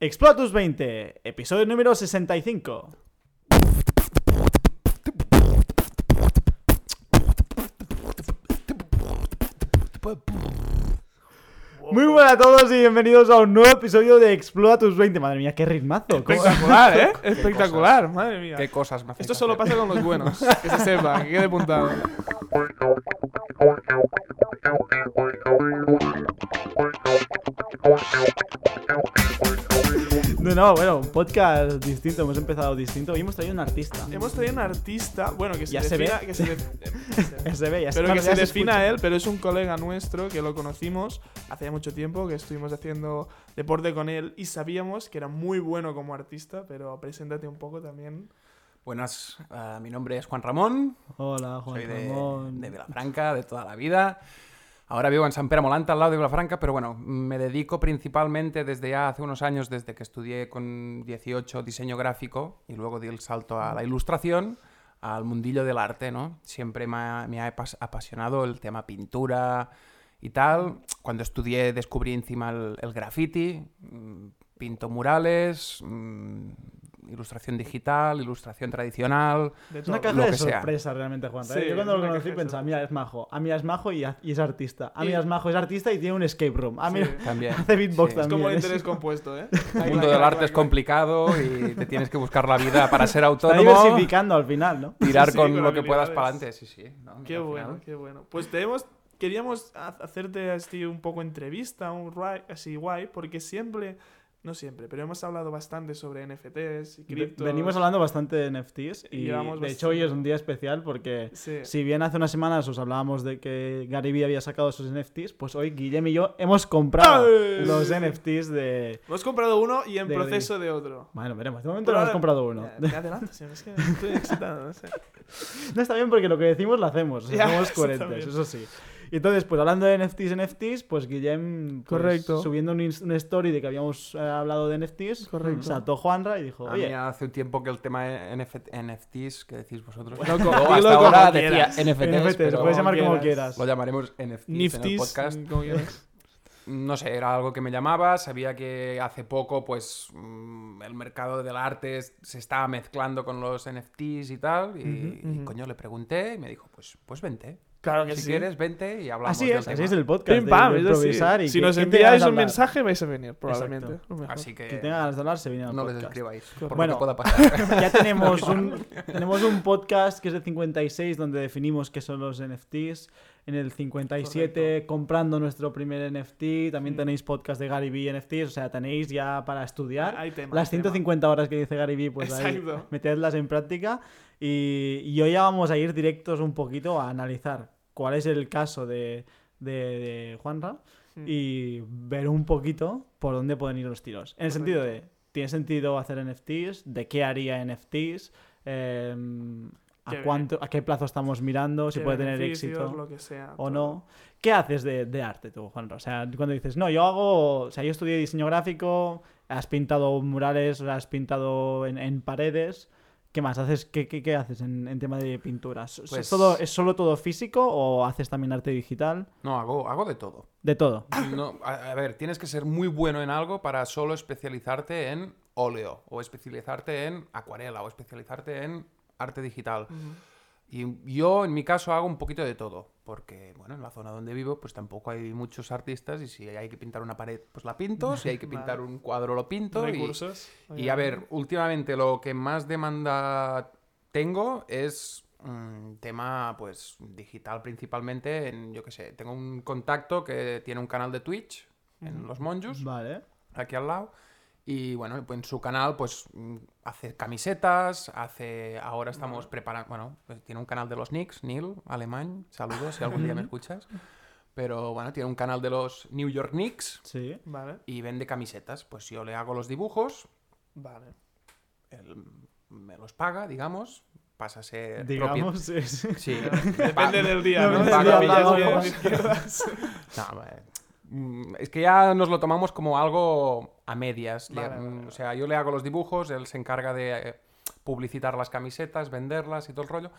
Explotus 20, episodio número 65. Muy buenas a todos y bienvenidos a un nuevo episodio de Explotus 20. Madre mía, qué ritmazo. ¿Cómo- Espectacular, ¿eh? Espectacular, madre mía. ¿Qué cosas me hacen Esto solo pasa con los buenos. Que se sepa, que quede apuntado. No, no, bueno, un podcast distinto, hemos empezado distinto y hemos traído un artista. Hemos traído un artista, bueno, que se Ya se defina. ve. que se def- Se ve, ya pero que ya se defina escucha. él, pero es un colega nuestro que lo conocimos hace mucho tiempo, que estuvimos haciendo deporte con él y sabíamos que era muy bueno como artista, pero preséntate un poco también. Buenas, ah, mi nombre es Juan Ramón, Hola, Juan soy de, Ramón. de Vilafranca, de toda la vida. Ahora vivo en San Pere Molanta, al lado de Vilafranca, pero bueno, me dedico principalmente desde ya hace unos años, desde que estudié con 18 diseño gráfico y luego di el salto a la ilustración, al mundillo del arte, ¿no? Siempre me ha, apasionado el tema pintura y tal. Cuando estudié descubrí encima el, el graffiti, mm, pinto murales, mm, ilustración digital, ilustración tradicional. De Es una caja Lo de que sea. sorpresa realmente, Juan. Sí, Yo cuando es lo conocí pensaba, mira, es majo. A mí es majo y, y es artista. A mí Y- es majo, es artista y tiene un escape room. A mí Sí. También. hace beatbox Sí. Es también. como el es- interés compuesto, ¿eh? El mundo del arte es complicado y te tienes que buscar la vida para ser Está autónomo, diversificando al final, ¿no? tirar Sí, con con lo que puedas para adelante. Sí, sí. ¿no? Qué bueno, final. qué bueno. Pues tenemos, queríamos ha- hacerte así un poco entrevista, un así guay, porque siempre, no siempre, pero hemos hablado bastante sobre NFTs y criptos. Venimos hablando bastante de NFTs y de hecho hoy es un día especial porque Sí. si bien hace unas semanas os hablábamos de que Gary Vee había sacado sus NFTs, pues hoy Guillem y yo hemos comprado ¡Ay! los NFTs de... Hemos comprado uno y en De proceso de otro. Bueno, veremos. De momento no hemos comprado uno. Ya, te adelantas, es que estoy excitado, no sé. No está bien porque lo que decimos lo hacemos. o sea, Ya, somos coherentes, eso sí. Y entonces, pues hablando de NFTs, NFTs, pues Guillem, pues, Correcto. subiendo un, story de que habíamos eh, hablado de NFTs, Correcto. saltó Juanra y dijo, A mí oye, hace un tiempo que el tema de NF NFTs, que decís vosotros, Bueno, yo co- hasta ahora como decía. NFTs, NFTs, pero puedes llamar como quieras. lo llamaremos NFTs en el Niftis, podcast. como quieras. No sé, era algo que me llamaba, sabía que hace poco pues mm, el mercado del arte se estaba mezclando con los NFTs y tal, y, y, coño, le pregunté y me dijo, pues, pues vente. Claro que Si sí. quieres, vente y hablamos Así del es, tema. así es el podcast. Pim de- pam, de improvisar y Si que- nos ¿quién tenga enviáis de un mensaje vais a venir, probablemente. Exacto. Así que Que tenga ganas de hablar, se viene al no les podcast. escribáis, por Bueno. lo que pueda pasar. Ya tenemos un, tenemos un podcast que es el 56 donde definimos qué son los NFTs. En el 57 comprando nuestro primer NFT. También Mm. tenéis podcast de Gary Vee NFTs. O sea, tenéis ya para estudiar. Hay tema, Las hay tema. 150 horas que dice Gary Vee, pues ahí metedlas en práctica. Y, y hoy ya vamos a ir directos un poquito a analizar cuál es el caso de, de, de Juanra Mm. y ver un poquito por dónde pueden ir los tiros. En el sentido de, ¿tiene sentido hacer NFTs? ¿De qué haría NFTs? Em, ¿a, Qué cuánto, ¿A qué plazo estamos mirando? ¿Si puede tener éxito lo que sea, o todo. no? ¿Qué haces de, de arte tú, Juanra? O sea, cuando dices, no, yo hago, o sea, yo estudié diseño gráfico, has pintado murales, has pintado en, en paredes. ¿Qué más? ¿Haces, qué, qué- qué haces en, en tema de pinturas? ¿Es, Pues- todo, ¿Es solo todo físico o haces también arte digital? No, hago, hago de todo. De todo. No, a, a ver, tienes que ser muy bueno en algo para solo especializarte en óleo, o especializarte en acuarela, o especializarte en arte digital. Y yo, en mi caso, hago un poquito de todo, porque, bueno, en la zona donde vivo, pues tampoco hay muchos artistas, y si hay que pintar una pared, pues la pinto, si hay que pintar Vale. un cuadro, lo pinto. y- Recursos. Y, a ver, últimamente lo que más demanda tengo es un tema, pues, digital principalmente, en, yo qué sé, tengo un contacto que tiene un canal de Twitch, en. Los Monjos, Vale. aquí al lado. Y bueno, en su canal pues mm, hace camisetas, hace... Ahora estamos preparando... Bueno, pues tiene un canal de los Knicks, Neil, alemán, saludos si algún día me escuchas. Pero bueno, tiene un canal de los New York Knicks Sí. Vale, y vende camisetas. Pues yo le hago los dibujos, vale. él me los paga, digamos, pasa a ser... Digamos, sí, sí. Depende del día, No, ¿no? No, es que ya nos lo tomamos como algo a medias. Le- Vale, mm, vale. O sea, yo le hago los dibujos, él se encarga de eh, publicitar las camisetas, venderlas y todo el rollo.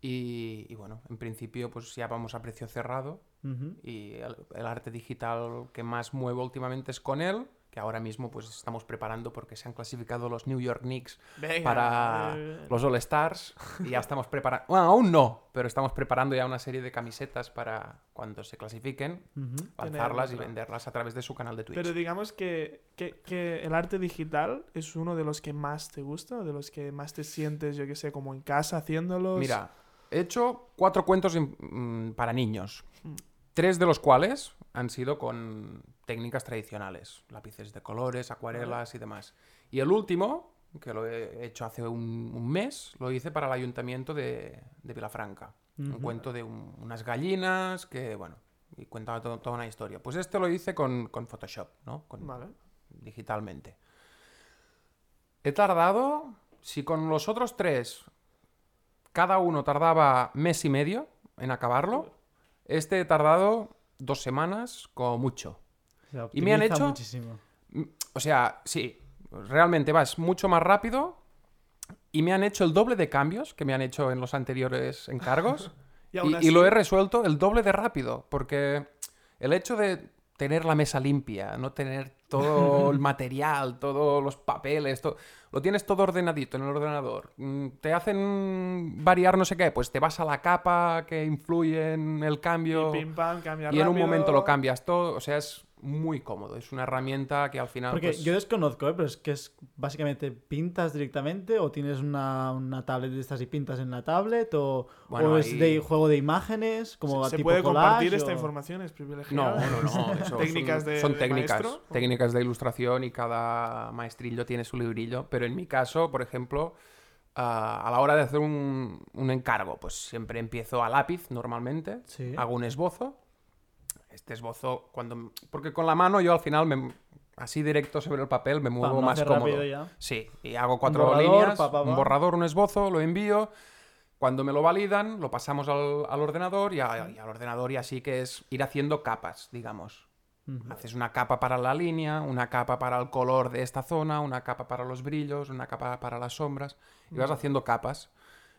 Y, y bueno, en principio pues ya vamos a precio cerrado y el, el arte digital que más muevo últimamente es con él que ahora mismo pues estamos preparando porque se han clasificado los New York Knicks Venga, para los All Stars y ya estamos preparando, bueno, aún no, pero estamos preparando ya una serie de camisetas para cuando se clasifiquen, Ujú. lanzarlas y venderlas a través de su canal de Twitch. Pero digamos que, que, que el arte digital es uno de los que más te gusta, de los que más te sientes, yo que sé, como en casa haciéndolos. Mira, he hecho cuatro cuentos mm, para niños, Mm. Tres de los cuales han sido con técnicas tradicionales, lápices de colores, acuarelas y demás. Y el último, que lo he hecho hace un, un mes, lo hice para el ayuntamiento de, de Vilafranca. Un cuento de un- unas gallinas que, bueno, y cuenta to- toda una historia. Pues este lo hice con, con Photoshop, ¿no? Con, Vale. digitalmente. He tardado, si con los otros tres cada uno tardaba mes y medio en acabarlo, este he tardado dos semanas como mucho. Se Y me han hecho- muchísimo. Mm, O sea, sí, realmente vas mucho más rápido y me han hecho el doble de cambios que me han hecho en los anteriores encargos. Y lo he resuelto el doble de rápido, porque el hecho de tener la mesa limpia, no tener todo el material, todos los papeles, to- lo tienes todo ordenadito en el ordenador. Mm, Te hacen variar no sé qué, pues te vas a la capa que influye en el cambio Y pim pam, y en un momento lo cambias todo. O sea, es muy cómodo. Es una herramienta que al final... Porque pues, yo desconozco, ¿eh? pero es que es básicamente pintas directamente o tienes una, una tablet de estas y pintas en la tablet o, Bueno, o es ahí- de juego de imágenes como ¿Se, se tipo puede collage, compartir esta información? ¿Es No, privilegiada? no, no. eso Técnicas son, de- son de técnicas, maestro. técnicas de ilustración y cada maestrillo tiene su librillo. Pero en mi caso, por ejemplo, ah, a la hora de hacer un, un encargo, pues siempre empiezo a lápiz normalmente, Sí. hago un esbozo. Este esbozo, cuando. Porque con la mano yo al final, me- así directo sobre el papel, me muevo más cómodo. ya. Sí, y hago cuatro borrador, líneas, pa, pa, un borrador, un esbozo, lo envío. Cuando me lo validan, lo pasamos al, al ordenador y, a- y al ordenador y así que es ir haciendo capas, digamos. Haces una capa para la línea, una capa para el color de esta zona, una capa para los brillos, una capa para las sombras. Y vas haciendo capas.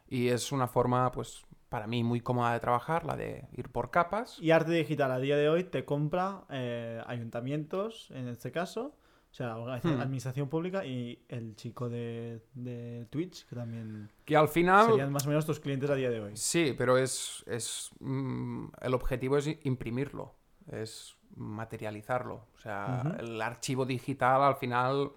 Y es una forma, pues, para mí muy cómoda de trabajar, la de ir por capas. Y arte digital a día de hoy te compra eh, ayuntamientos, en este caso, o sea, Hmm. administración pública y el chico de, de Twitch, que también Que al final... serían más o menos tus clientes a día de hoy. Sí, pero es, es mm, el objetivo es imprimirlo, es materializarlo. O sea, el archivo digital al final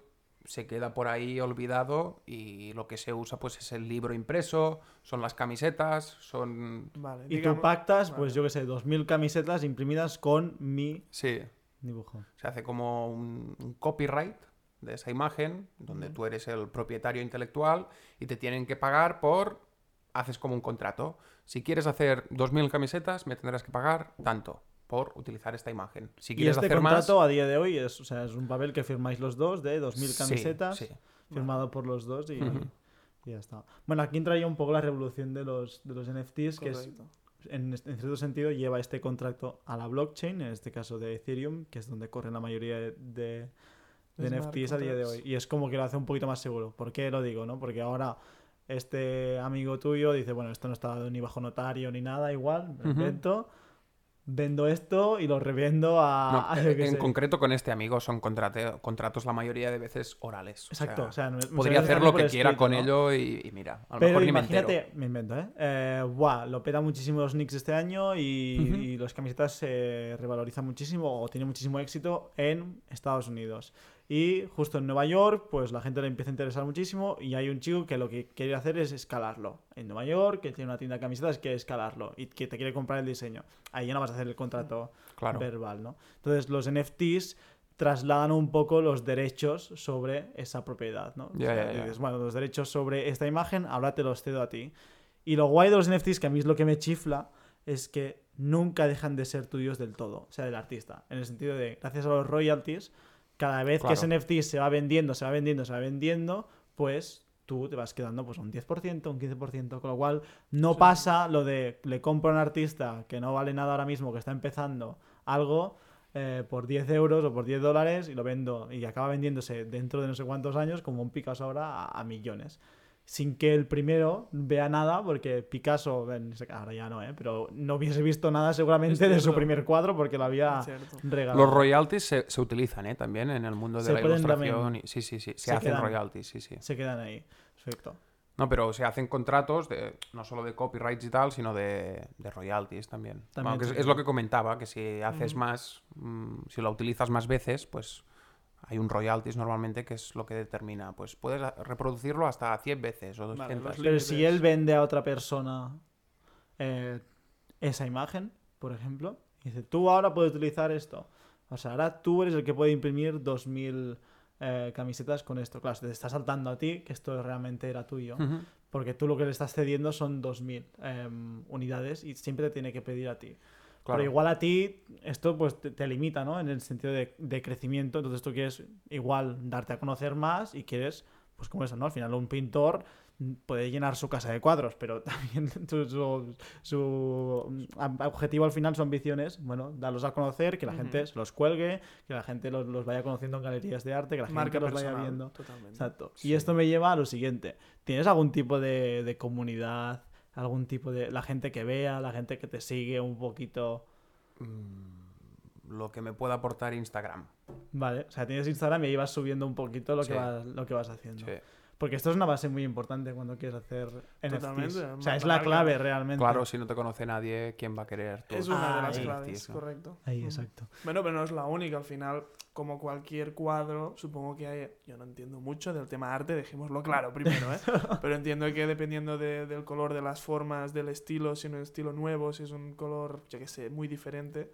se queda por ahí olvidado y lo que se usa pues es el libro impreso, son las camisetas, son... Vale, Y digamos- tú pactas, vale. pues yo qué sé, 2.000 camisetas imprimidas con mi Sí, dibujo. se hace como un, un copyright de esa imagen, donde tú eres el propietario intelectual y te tienen que pagar por... Haces como un contrato. Si quieres hacer 2.000 camisetas, me tendrás que pagar tanto por utilizar esta imagen. Si Y quieres este hacer contrato más... a día de hoy es, o sea, es un papel que firmáis los dos de 2.000 Sí, camisetas, sí. firmado por los dos y, Ujú. y ya está. Bueno, aquí entraría un poco la revolución de los, de los NFTs, que es, Correcto. en, en cierto sentido lleva este contrato a la blockchain, en este caso de Ethereum, que es donde corren la mayoría de, de- de Smart NFTs a día de hoy. Y es como que lo hace un poquito más seguro. ¿Por qué lo digo? no? Porque ahora este amigo tuyo dice, bueno, esto no está dado ni bajo notario ni nada, igual, me lo Ujú. invento. Vendo esto y lo revendo a... No, en sé. concreto con este amigo son contrate- contratos la mayoría de veces orales. O Exacto, sea, o sea, podría hacer lo que quiera escrito, con ¿no? ello y, y mira, a lo Pero mejor ni me imagínate, me invento, ¿eh? Eh, buah, lo peta muchísimo los Knicks este año y, Ujú. y las camisetas se revalorizan muchísimo o tienen muchísimo éxito en Estados Unidos. Y justo en Nueva York, pues la gente le empieza a interesar muchísimo y hay un chico que lo que quiere hacer es escalarlo. En Nueva York, que tiene una tienda de camisetas, quiere escalarlo y que te quiere comprar el diseño. Ahí ya no vas a hacer el contrato Claro. verbal, ¿no? Entonces los NFTs trasladan un poco los derechos sobre esa propiedad, ¿no? Ya, O sea, ya. dices, bueno, los derechos sobre esta imagen, ahora te los cedo a ti. Y lo guay de los NFTs, que a mí es lo que me chifla, es que nunca dejan de ser tuyos del todo, o sea, del artista. En el sentido de, gracias a los royalties, cada vez que ese. NFT se va vendiendo, se va vendiendo, se va vendiendo, pues tú te vas quedando pues un 10%, un 15%, con lo cual no Sí. pasa lo de le compro a un artista que no vale nada ahora mismo, que está empezando algo eh, por 10 euros o por 10 dólares y lo vendo y acaba vendiéndose dentro de no sé cuántos años como un Picasso ahora a, a millones. Sin que el primero vea nada, porque Picasso, en ese- ahora ya no, ¿eh? pero no hubiese visto nada seguramente de su primer cuadro porque lo había regalado. Los royalties se, se utilizan ¿eh? también en el mundo de Se la ilustración. y- sí, sí, sí. Se, se hacen quedan. royalties, sí, sí. Se quedan ahí. Perfecto. No, pero se hacen contratos de, no solo de copyrights y tal, sino de, de royalties también. Bueno, es, lo que comentaba, que si haces más, mm, si la utilizas más veces, pues hay un royalties normalmente que es lo que determina. Pues puedes reproducirlo hasta 100 veces o Vale, 200. los Pero si él vende a otra persona eh, esa imagen, por ejemplo, y dice, tú ahora puedes utilizar esto. O sea, ahora tú eres el que puede imprimir 2000 eh, camisetas con esto. Claro, te está saltando a ti que esto realmente era tuyo. Porque tú lo que le estás cediendo son 2000 em, unidades y siempre te tiene que pedir a ti. Claro. Pero igual a ti esto pues te, te limita, ¿no? En el sentido de, de crecimiento. Entonces tú quieres igual darte a conocer más y quieres, pues como eso, ¿no? Al final un pintor puede llenar su casa de cuadros, pero también su, su- su, am- objetivo al final, su ambición es, bueno, darlos a conocer, que la gente se los cuelgue, que la gente los, los vaya conociendo en galerías de arte, que la Marca gente los vaya viendo. Totalmente. Exacto. Sí. Y esto me lleva a lo siguiente. ¿Tienes algún tipo de, de comunidad? ¿Algún tipo de... la gente que vea, la gente que te sigue un poquito? Mm, lo que me pueda aportar Instagram. Vale, o sea, tienes Instagram y ahí vas subiendo un poquito lo, Sí. que, vas, lo que vas haciendo. Sí. Porque esto es una base muy importante cuando quieres hacer NFTs. Totalmente, O sea, es la clave realmente. Claro, si no te conoce nadie, ¿quién va a querer tus Es una de las Ahí. claves, correcto. Ahí, exacto. Bueno, pero no es la única. Al final, como cualquier cuadro, supongo que hay. Yo no entiendo mucho del tema arte, dejémoslo claro primero, ¿eh? Pero entiendo que dependiendo de- del color, de las formas, del estilo, si es un estilo nuevo, si es un color, yo que sé, muy diferente,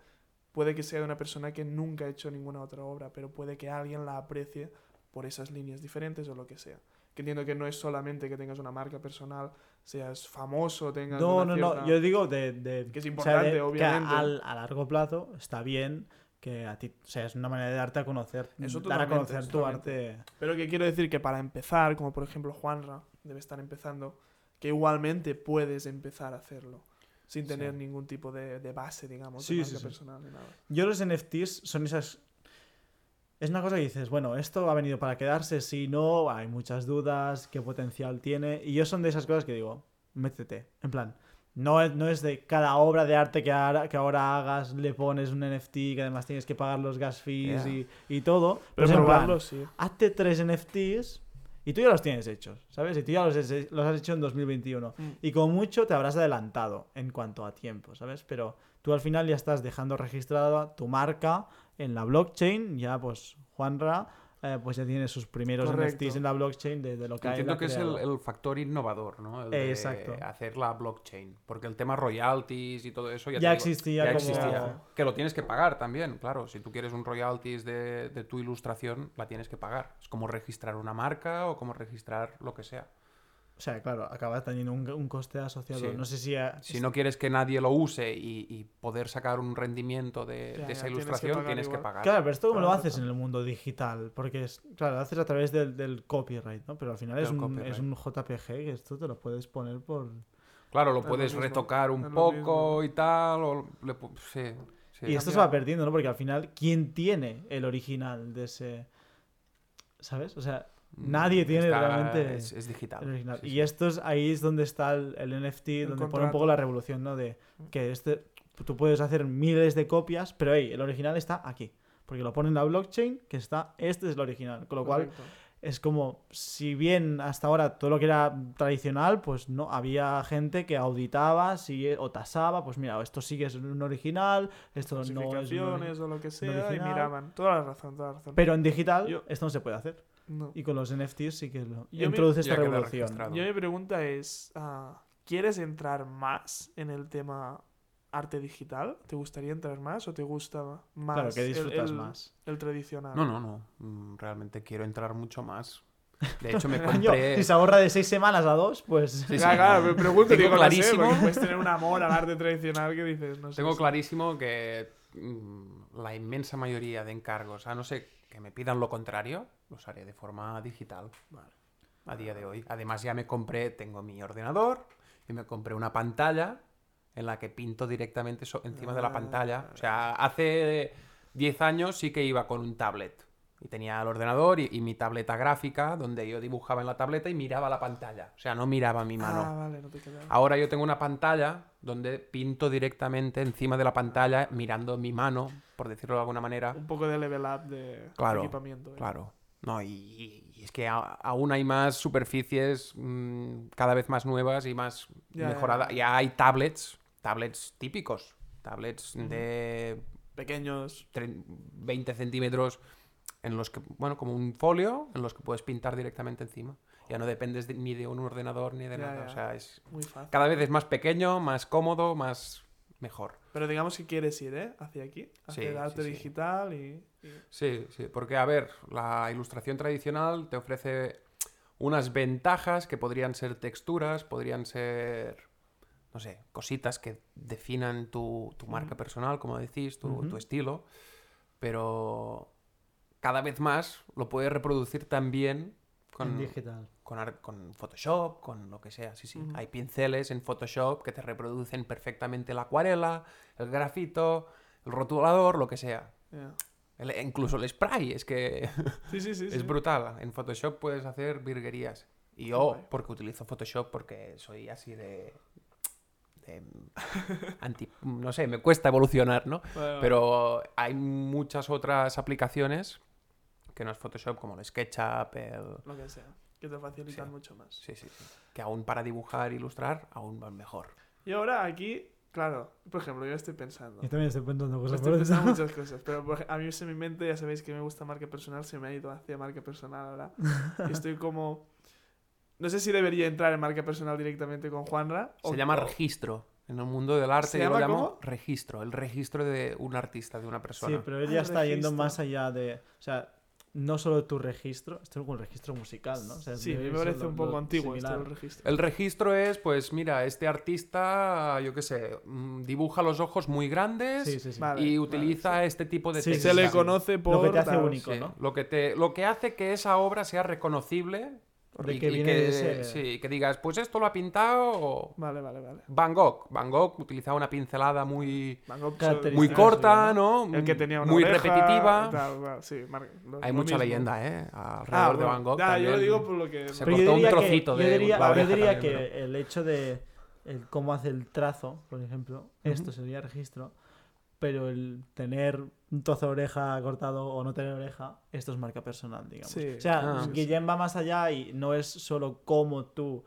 puede que sea de una persona que nunca ha hecho ninguna otra obra, pero puede que alguien la aprecie por esas líneas diferentes o lo que sea. Que entiendo que no es solamente que tengas una marca personal, seas famoso, tengas. No, una no, no. cierta- Yo digo de... de- Que es o sea, importante, de- que obviamente. al- a largo plazo está bien que a ti... O sea, es una manera de darte a conocer. Eso dar a conocer tu arte. Pero que quiero decir que para empezar, como por ejemplo Juanra debe estar empezando, que igualmente puedes empezar a hacerlo sin tener Sí. ningún tipo de, de base, digamos, Sí, de marca sí. personal ni nada. Yo los NFTs son esas... Es una cosa que dices, bueno, esto ha venido para quedarse, si no, hay muchas dudas, qué potencial tiene. Y yo son de esas cosas que digo, métete. En plan, no es, no es de cada obra de arte que ahora, que ahora hagas, le pones un NFT, que además tienes que pagar los gas fees Yeah. y, y todo. Pero Pues en plan, probarlo, sí. hazte tres NFTs y tú ya los tienes hechos, ¿sabes? Y tú ya los, has- los has hecho en 2021. Mm. Y como mucho te habrás adelantado en cuanto a tiempo, ¿sabes? Pero tú al final ya estás dejando registrada tu marca en la blockchain, ya pues Juanra eh, pues ya tiene sus primeros Correcto. NFTs en la blockchain de, de lo que Entiendo que es el, factor innovador, ¿no? El de Exacto. hacer la blockchain. Porque el tema royalties y todo eso ya, Ya digo, existía ya como- existía. Que lo tienes que pagar también, claro. Si tú quieres un royalties de, de tu ilustración, la tienes que pagar. Es como registrar una marca o como registrar lo que sea. O sea, claro, acaba teniendo un, un coste asociado. Sí. No sé si... a- Si no quieres que nadie lo use y, y poder sacar un rendimiento de, Ya, de esa ya, tienes que ilustración, pagar tienes que pagar. Claro, pero esto como lo haces en el mundo digital, porque es, claro, lo haces a través del, del copyright, ¿no? Pero al final es un, es un JPG que esto te lo puedes poner por... Claro, lo lo puedes retocar un poco y tal. O le sí, sí. Y esto se va perdiendo, ¿no? Porque al final, ¿quién tiene el original de ese... ¿Sabes? O sea, nadie tiene Mm, Está- realmente Es, es digital. el original. sí, y sí. esto es, ahí es donde está el, el NFT, donde pone un poco la revolución, ¿no? De que este, tú puedes hacer miles de copias, pero hey, el original está aquí. Porque lo pone en la blockchain, que está, este es el original. Con lo cual, es como, si bien hasta ahora todo lo que era tradicional, pues no, había gente que auditaba si, o tasaba, pues mira, esto sí que es un original, esto no es un Falsificaciones o lo que sea, y miraban. Toda la razón, toda la razón. Pero en digital Yo- esto no se puede hacer. No. Y con los NFTs sí que lo Yo me- introduce esta revolución. Yo mi pregunta es, ah, ¿quieres entrar más en el tema arte digital? ¿Te gustaría entrar más o te gusta más Claro, que el- disfrutas el, más. el tradicional? No, no, no. Mm, Realmente quiero entrar mucho más. De hecho, me compré. si se ahorra de seis semanas a dos, pues... Sí, sí. Claro, claro, me pregunto, Tengo digo, clarísimo. puedes tener un amor al arte tradicional que dices, no sé. Tengo si- clarísimo que mm, la inmensa mayoría de encargos, a no ser que me pidan lo contrario, los haré de forma digital. A día de hoy. Además, ya me compré, tengo mi ordenador y me compré una pantalla en la que pinto directamente so- encima de la Ah. pantalla. O sea, hace 10 años sí que iba con un tablet Y tenía el ordenador y, y mi tableta gráfica, donde yo dibujaba en la tableta y miraba la pantalla. O sea, no miraba mi mano. Ah, vale, no te queda. Ahora yo tengo una pantalla donde pinto directamente encima de la pantalla mirando mi mano, por decirlo de alguna manera. Un poco de level up de Claro, equipamiento. ¿eh? Claro. No, y, y es que a- aún hay más superficies mm, cada vez más nuevas y más Ya, mejoradas. ya. Ya hay tablets, tablets típicos, tablets de Pequeños. tre- 20 centímetros en los que, bueno, como un folio en los que puedes pintar directamente encima. Ya no dependes de- ni de un ordenador ni de Ya, nada. ya. O sea, es Muy fácil. cada vez es más pequeño, más cómodo, más mejor. Pero digamos que quieres ir, ¿eh? Hacia aquí. Hacia Sí, el arte sí, sí. digital y... y- Sí, sí, porque a ver, la ilustración tradicional te ofrece unas ventajas que podrían ser texturas, podrían ser, no sé, cositas que definan tu, tu marca personal, como decís, tu estilo, pero cada vez más lo puedes reproducir también En con, digital. con, ar- con Photoshop, con lo que sea, sí, sí. Hay pinceles en Photoshop que te reproducen perfectamente la acuarela, el grafito, el rotulador, lo que sea. El- incluso el spray, es que Sí, sí, sí. sí. es brutal. En Photoshop puedes hacer virguerías. Y yo, porque utilizo Photoshop, porque soy así de... de anti, no sé, me cuesta evolucionar, ¿no? Pero hay muchas otras aplicaciones que no es Photoshop, como el SketchUp, el... Lo que sea. Que te facilitan Sí. mucho más. Sí, sí, sí. Que aún para dibujar e ilustrar, aún van mejor. Y ahora aquí, claro, por ejemplo, yo estoy pensando. Yo también estoy pensando cosas Estoy pensando muchas cosas, pero a mí se mi mente, ya sabéis que me gusta marca personal, se me ha ido hacia marca personal ahora. Y estoy como... No sé si debería entrar en marca personal directamente con Juanra. Se o- llama o- registro. En el mundo del arte ¿Se yo lo llama llamo cómo? registro. El registro de un artista, de una persona. Sí, pero él Ah, ya está yendo registro. más allá de. O sea, no solo tu registro, esto es un registro musical, ¿no? O sea, Sí, a mí debe me parece lo- un poco antiguo esto similar. del registro. El registro es, pues mira, este artista, yo qué sé, mm, dibuja los ojos muy grandes Sí, sí, sí. Vale, y vale, utiliza sí. este tipo de Sí, técnicas. Se le conoce por... Lo que te hace único. Sí, ¿no? lo, que te, lo que hace que esa obra sea reconocible De y, que y viene que, de ese- sí, que digas, pues esto lo ha pintado Vale, vale, vale. Van Gogh. Van Gogh utilizaba una pincelada muy, Van Gogh, Característica. muy corta, sí, ¿no? El que tenía una muy oreja, repetitiva. tal, tal, sí, mar- lo- Hay lo mucha mismo. leyenda, ¿eh? Alrededor Ah, de Van Gogh. ya, yo lo también. digo por lo que... Se Pero cortó yo un diría que, trocito yo de diría, la yo diría también, que el hecho de el cómo hace el trazo, por ejemplo, esto sería registro, pero el tener un trozo de oreja cortado o no tener oreja, esto es marca personal, digamos. Sí. O sea, Ah. Sí, sí. Guillem va más allá y no es solo cómo tú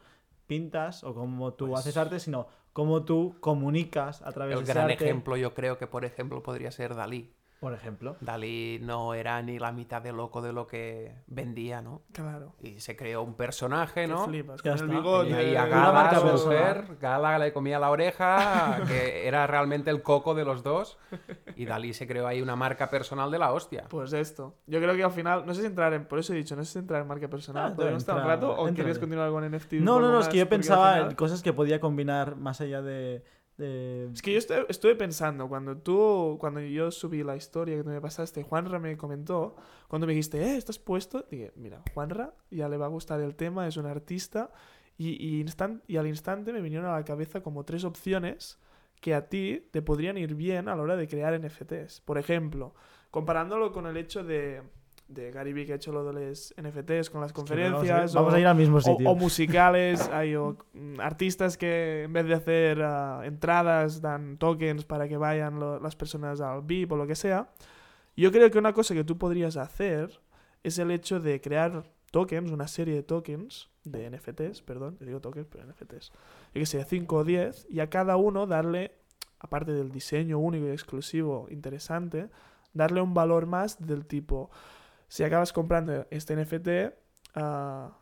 pintas o cómo tú Pues- haces arte, sino cómo tú comunicas a través El de ese gran arte, ejemplo, yo creo que, por ejemplo, podría ser Dalí. Por ejemplo. Dalí no era ni la mitad de loco de lo que vendía, ¿no? Claro. Y se creó un personaje, Que ¿no? flipas. Ya Con el bigote... Y ahí a Gala, su mujer, Gala le comía la oreja, que era realmente el coco de los dos. Y Dalí se creó ahí una marca personal de la hostia. Pues esto. Yo creo que al final, no sé si entrar en, por eso he dicho, no sé si entrar en marca personal. Ah, ¿Podemos estar un rato? ¿O entra. quieres continuar con NFT? No, no, no, es que yo pensaba en cosas que podía combinar más allá de... Es que yo estuve, pensando, cuando tú, cuando yo subí la historia que tú me pasaste, Juanra me comentó, cuando me dijiste, eh, ¿estás puesto? Dije, mira, Juanra ya le va a gustar el tema, es un artista, y, y al instante me vinieron a la cabeza como tres opciones que a ti te podrían ir bien a la hora de crear NFTs. Por ejemplo, comparándolo con el hecho de, de Gary Vee que ha hecho lo de los NFTs con las conferencias. Vamos a, vamos o- a ir al mismo o, sitio. o musicales, hay o, mm, artistas que en vez de hacer ah, entradas dan tokens para que vayan lo- las personas al VIP o lo que sea. Yo creo que una cosa que tú podrías hacer es el hecho de crear tokens, una serie de tokens, de NFTs, perdón, yo digo tokens, pero NFTs, yo que sé, 5 o 10, y a cada uno darle, aparte del diseño único y exclusivo interesante, darle un valor más del tipo, si acabas comprando este NFT, ah,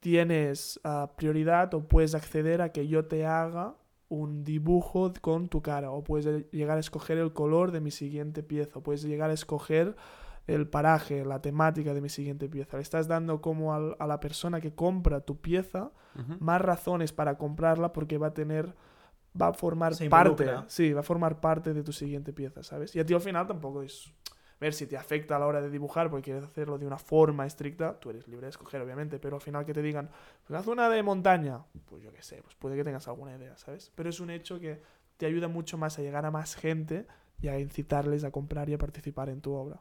tienes ah, prioridad o puedes acceder a que yo te haga un dibujo con tu cara o puedes llegar a escoger el color de mi siguiente pieza o puedes llegar a escoger el paraje, la temática de mi siguiente pieza. Le estás dando como al- a la persona que compra tu pieza más razones para comprarla porque va a tener va a formar Se parte sí va a formar parte de tu siguiente pieza sabes y a ti al final tampoco es ver si te afecta a la hora de dibujar porque quieres hacerlo de una forma estricta tú eres libre de escoger obviamente pero al final que te digan pues haz una de montaña pues yo qué sé pues puede que tengas alguna idea sabes pero es un hecho que te ayuda mucho más a llegar a más gente y a incitarles a comprar y a participar en tu obra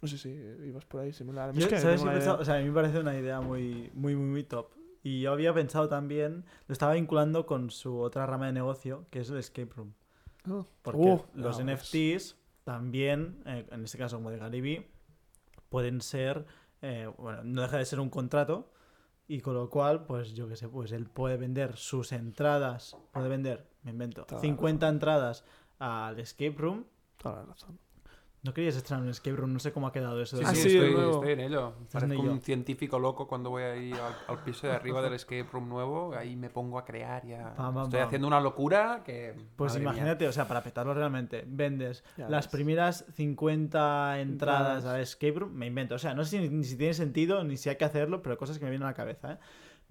No sé si ibas por ahí similar. A mí Yo, que ¿sabes pensado? O sea, a mí me parece una idea muy, muy, muy, muy top. Y yo había pensado también, lo estaba vinculando con su otra rama de negocio, que es el escape room. Oh. Porque Oh, los no, NFTs también, eh, en este caso como de Gariby, pueden ser, eh, bueno, no deja de ser un contrato y con lo cual, pues yo qué sé, pues él puede vender sus entradas, puede vender, me invento, Toda la 50 entradas al escape room. Toda la razón. ¿No querías estrenar un escape room? No sé cómo ha quedado eso. Sí, de- Ah, sí, sí, estoy, estoy en ello. En Parezco ello. un científico loco cuando voy ahí al, al piso de arriba del escape room nuevo. Ahí me pongo a crear ya. Pam, pam, estoy pam. haciendo una locura que. Pues madre mía. imagínate, o sea, para petarlo realmente, vendes Ya las ves. primeras 50 entradas Entradas. al escape room, me invento, o sea, no sé si, ni si tiene sentido ni si hay que hacerlo, pero cosas que me vienen a la cabeza, ¿eh?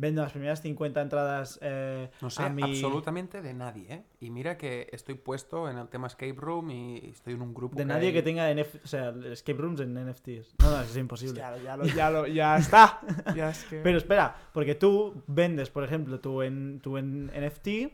Vendo las primeras 50 entradas eh, No sé a mi... absolutamente de nadie, ¿eh? Y mira que estoy puesto en el tema escape room y estoy en un grupo. De nadie hay- que tenga NF o sea, escape rooms en NFTs. No, no, es imposible. Ya, lo- ya, lo- ya, lo- ya está. Ya es que... Pero espera, porque tú vendes, por ejemplo, tu, en, tu en NFT,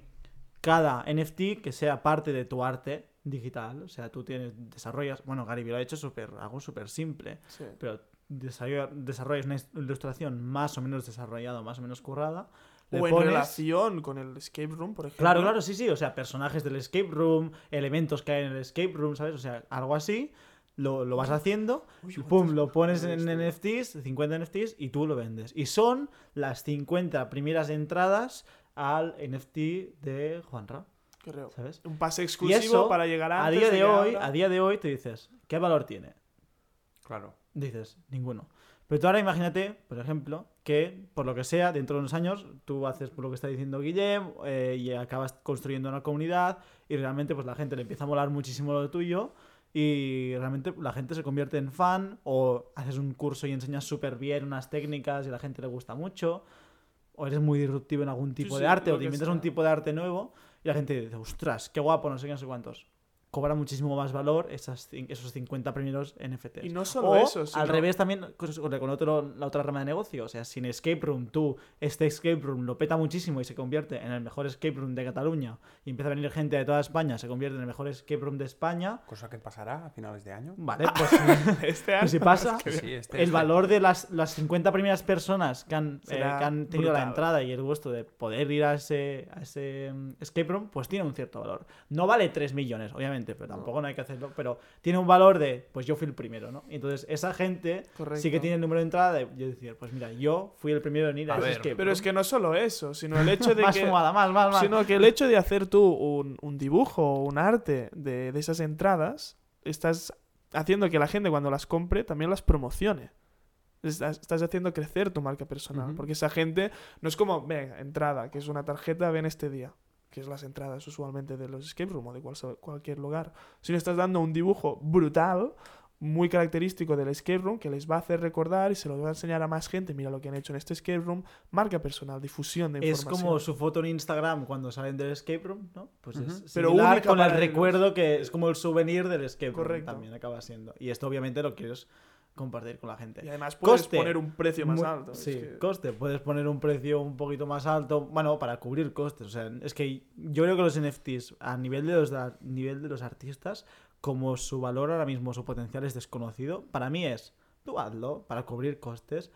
cada NFT que sea parte de tu arte digital, o sea, tú tienes, desarrollas, bueno, Gary lo ha hecho súper, algo súper simple, Sí. pero desarrollas una ilustración más o menos desarrollada, más o menos currada. le O en pones- relación con el escape room, por ejemplo. Claro, claro, sí, sí. O sea, personajes del escape room, elementos que hay en el escape room, ¿sabes? O sea, algo así. Lo, lo vas haciendo, Uy, y pum, lo pones de en esto. NFTs, 50 NFTs, y tú lo vendes. Y son las 50 primeras entradas al NFT de Juanra, Creo. ¿sabes? Un pase Y exclusivo eso, para llegar a antes día de que hoy, a día de hoy te dices, ¿qué valor tiene? Claro. Dices, ninguno. Pero tú ahora imagínate, por ejemplo, que por lo que sea, dentro de unos años, tú haces por lo que está diciendo Guillem eh, y acabas construyendo una comunidad y realmente pues la gente le empieza a molar muchísimo lo tuyo y realmente la gente se convierte en fan o haces un curso y enseñas súper bien unas técnicas y a la gente le gusta mucho o eres muy disruptivo en algún tipo sí, de arte o te inventas sea. un tipo de arte nuevo y la gente dice, ostras, qué guapo, no sé qué, no sé cuántos. Cobra muchísimo más valor esas, esos 50 primeros NFTs. Y no solo O, eso, sino... al revés también con, con otro, la otra rama de negocio. O sea, sin escape room, tú, este escape room lo peta muchísimo y se convierte en el mejor escape room de Cataluña y empieza a venir gente de toda España, se convierte en el mejor escape room de España. Cosa que pasará a finales de año. Vale, pues Este año... pues si pasa, sí, este- el este- valor de las, las 50 primeras personas que han, eh, que han tenido la entrada y el gusto de poder ir a ese, a ese mm, escape room, pues tiene un cierto valor. No vale 3 millones, obviamente, pero tampoco no hay que hacerlo. Pero tiene un valor de, pues yo fui el primero, ¿no? Y entonces esa gente Correcto. sí que tiene el número de entrada de yo decir, pues mira, yo fui el primero en ir a, A ese ver, escape Pero es que no solo eso, sino el hecho de más que... fumada, más, más, más. Sino que el hecho de hacer tú un, un dibujo o un arte de, de esas entradas, estás haciendo que la gente cuando las compre también las promocione. Estás, estás haciendo crecer tu marca personal. Porque esa gente no es como, venga, entrada, que es una tarjeta, ven este día. Que es las entradas usualmente de los escape room o de cual- cualquier lugar. Sino estás dando un dibujo brutal, muy característico del escape room, que les va a hacer recordar y se lo va a enseñar a más gente. Mira lo que han hecho en este escape room. Marca personal, difusión de Es información. como su foto en Instagram cuando salen del escape room, ¿no? Pues es Pero similar única con el recuerdo que es como el souvenir del escape room Correcto. también acaba siendo. Y esto obviamente lo quieres compartir con la gente. Y además puedes Coste. poner un precio más Muy- alto. es Sí, que- coste. Puedes poner un precio un poquito más alto, bueno, para cubrir costes. O sea, es que yo creo que los NFTs, a nivel de los, a nivel de los artistas, como su valor ahora mismo, su potencial es desconocido, para mí es, tú hazlo para cubrir costes,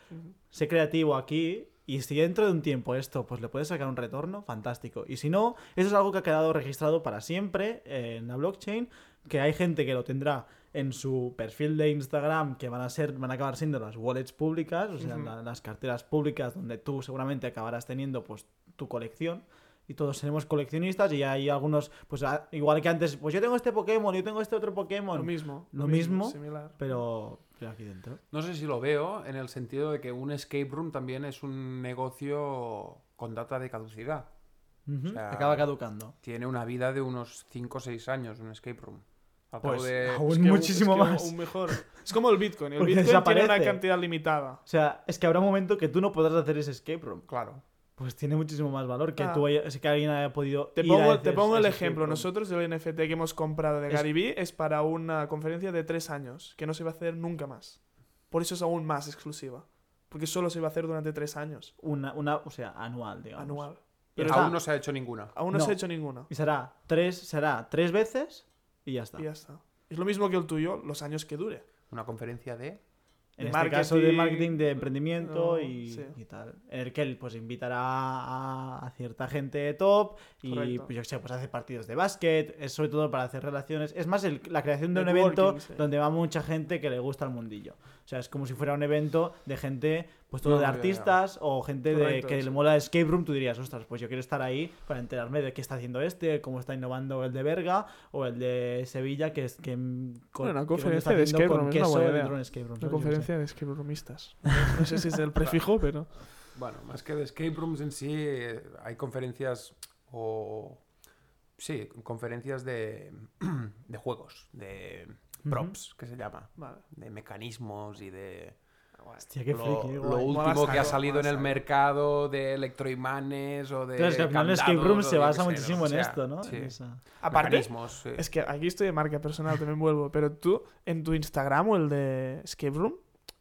sé creativo aquí y si dentro de un tiempo esto pues le puedes sacar un retorno, fantástico. Y si no, eso es algo que ha quedado registrado para siempre en la blockchain, que hay gente que lo tendrá en su perfil de Instagram que van a ser van a acabar siendo las wallets públicas, o sea, Ujú. la- las carteras públicas donde tú seguramente acabarás teniendo pues tu colección. Y todos seremos coleccionistas y hay algunos, pues a- igual que antes, pues yo tengo este Pokémon, yo tengo este otro Pokémon, Lo mismo. Lo mismo, Similar. pero, pero aquí dentro. No sé si lo veo en el sentido de que un escape room también es un negocio con data de caducidad. Ujú, sea, Acaba caducando. Tiene una vida de unos 5 o 6 años un escape room. Al Pues, de... aún Es que muchísimo es que más. aún mejor. Es como el Bitcoin. El Porque Bitcoin tiene una desaparece. cantidad limitada. O sea, es que habrá un momento que tú no podrás hacer ese escape room. Claro. Pues tiene muchísimo más valor que Ah. tú haya- que alguien haya podido. Te ir a pongo, te pongo el ejemplo. Nosotros el NFT que hemos comprado de Es- Gary Vee es para una conferencia de tres años, que no se va a hacer nunca más. Por eso es aún más exclusiva. Porque solo se va a hacer durante tres años, Una, una, o sea, anual, digamos. anual. Pero Pero está- Aún no se ha hecho ninguna. aún no, no. se ha hecho ninguna. Y será tres, será tres veces y ya está. Y ya está. Es lo mismo que el tuyo, los años que dure. Una conferencia de... En este caso de marketing, de emprendimiento no, y, sí. y tal. En el que él pues invitará a, a cierta gente top y Correcto. pues yo sé, pues hace partidos de básquet, es sobre todo para hacer relaciones. Es más el- la creación de un evento sí. donde va mucha gente que le gusta el mundillo. O sea, es como si fuera un evento de gente, pues todo No, de ya, ya. artistas o gente de, que sí. le mola escape room, tú dirías, ostras, pues yo quiero estar ahí para enterarme de qué está haciendo este, cómo está innovando el de Berga o el de Sevilla, que es que... con- Bueno, una que conferencia está de haciendo escape con room, es una queso buena dentro idea. de un escape room, Una conferencia de escape roomistas. No sé si es el prefijo, pero. Bueno, más que de escape rooms en sí, eh, hay conferencias o... Sí, conferencias de, de juegos, de props, que se llama. Vale. De mecanismos y de... Hostia, qué lo, friki, lo último que ha salido en el mercado de electroimanes o de Claro, es que al final el escape room se basa muchísimo en sea. esto, ¿no? Sí. En esa- Aparte, sí. es que aquí estoy de marca personal, también vuelvo. Pero tú, en tu Instagram o el de Escape Room,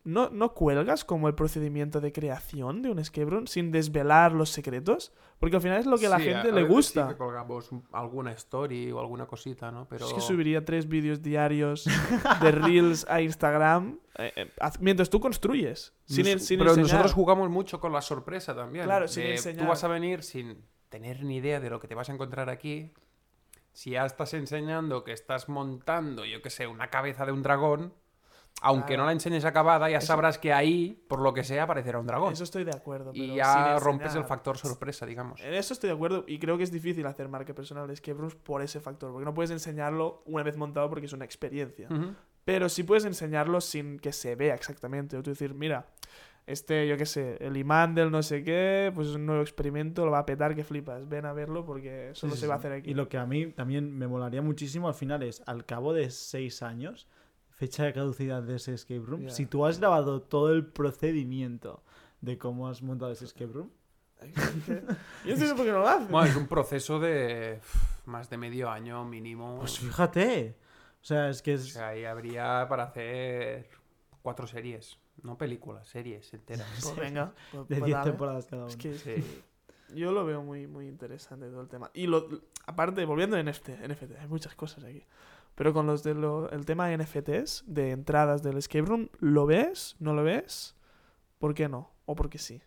¿no, ¿no cuelgas como el procedimiento de creación de un escape sin desvelar los secretos? Porque al final es lo que a la Sí, gente a le gusta. Sí que colgamos un- alguna story o alguna cosita, ¿no? Pero... Es que subiría tres vídeos diarios de Reels a Instagram eh, eh, mientras tú construyes. Sin, Nos- sin pero enseñar. nosotros jugamos mucho con la sorpresa también. Claro, sin enseñar. Tú vas a venir sin tener ni idea de lo que te vas a encontrar aquí. Si ya estás enseñando que estás montando, yo qué sé, una cabeza de un dragón, aunque Claro. no la enseñes acabada, ya Eso- sabrás que ahí, por lo que sea, aparecerá un dragón. Eso estoy de acuerdo. pero y ya rompes el factor sorpresa, digamos. En eso estoy de acuerdo y creo que es difícil hacer marca personal de escape rooms por ese factor, porque no puedes enseñarlo una vez montado porque es una experiencia. Pero sí puedes enseñarlo sin que se vea exactamente. O tú decir, mira, este, yo qué sé, el imán del no sé qué, pues es un nuevo experimento, lo va a petar que flipas. Ven a verlo porque solo Sí, se sí, va a hacer aquí. Y lo que a mí también me molaría muchísimo al final es, al cabo de seis años, fecha de caducidad de ese escape room, si tú has grabado todo el procedimiento de cómo has montado ese escape room, Yo no sé por qué no lo hace. Bueno, es un proceso de más de medio año mínimo. pues fíjate. O sea, es que O es... sea, ahí habría para hacer cuatro series. No películas, series enteras. Pues venga, pues- de pues 10 dale. temporadas cada una. Es que Sí. yo lo veo muy, muy interesante todo el tema. Y lo, aparte, volviendo a NFT, NFT, hay muchas cosas aquí. Pero con los de lo- el tema de NFTs, de entradas del escape room, ¿lo ves? ¿No lo ves? ¿Por qué no? ¿O por qué sí?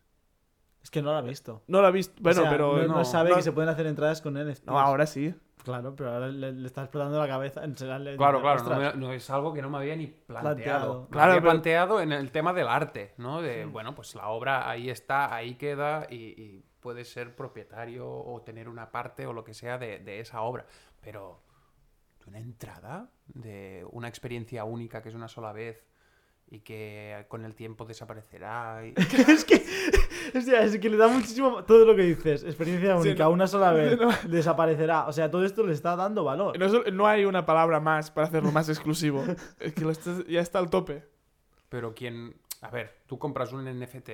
Es que no lo ha visto. No lo ha visto. Bueno, O sea, pero. no, no no, sabe no- que se pueden hacer entradas con NFTs. No, ahora sí. Claro, pero ahora le, le está explotando la cabeza. enseñarle- Claro, claro, no, me- no es algo que no me había ni planteado. Planteado. Me Claro, había pero- planteado en el tema del arte, ¿no? De, Sí. bueno, pues la obra ahí está, ahí queda y, y puedes ser propietario o tener una parte o lo que sea de, de esa obra. Pero una entrada de una experiencia única que es una sola vez y que con el tiempo desaparecerá. y- es que es que le da muchísimo todo lo que dices experiencia Sí, única no- una sola vez no. desaparecerá o sea todo esto le está dando valor No, hay una palabra más para hacerlo más exclusivo. es que lo estás- ya está al tope. Pero quien... A ver, tú compras un NFT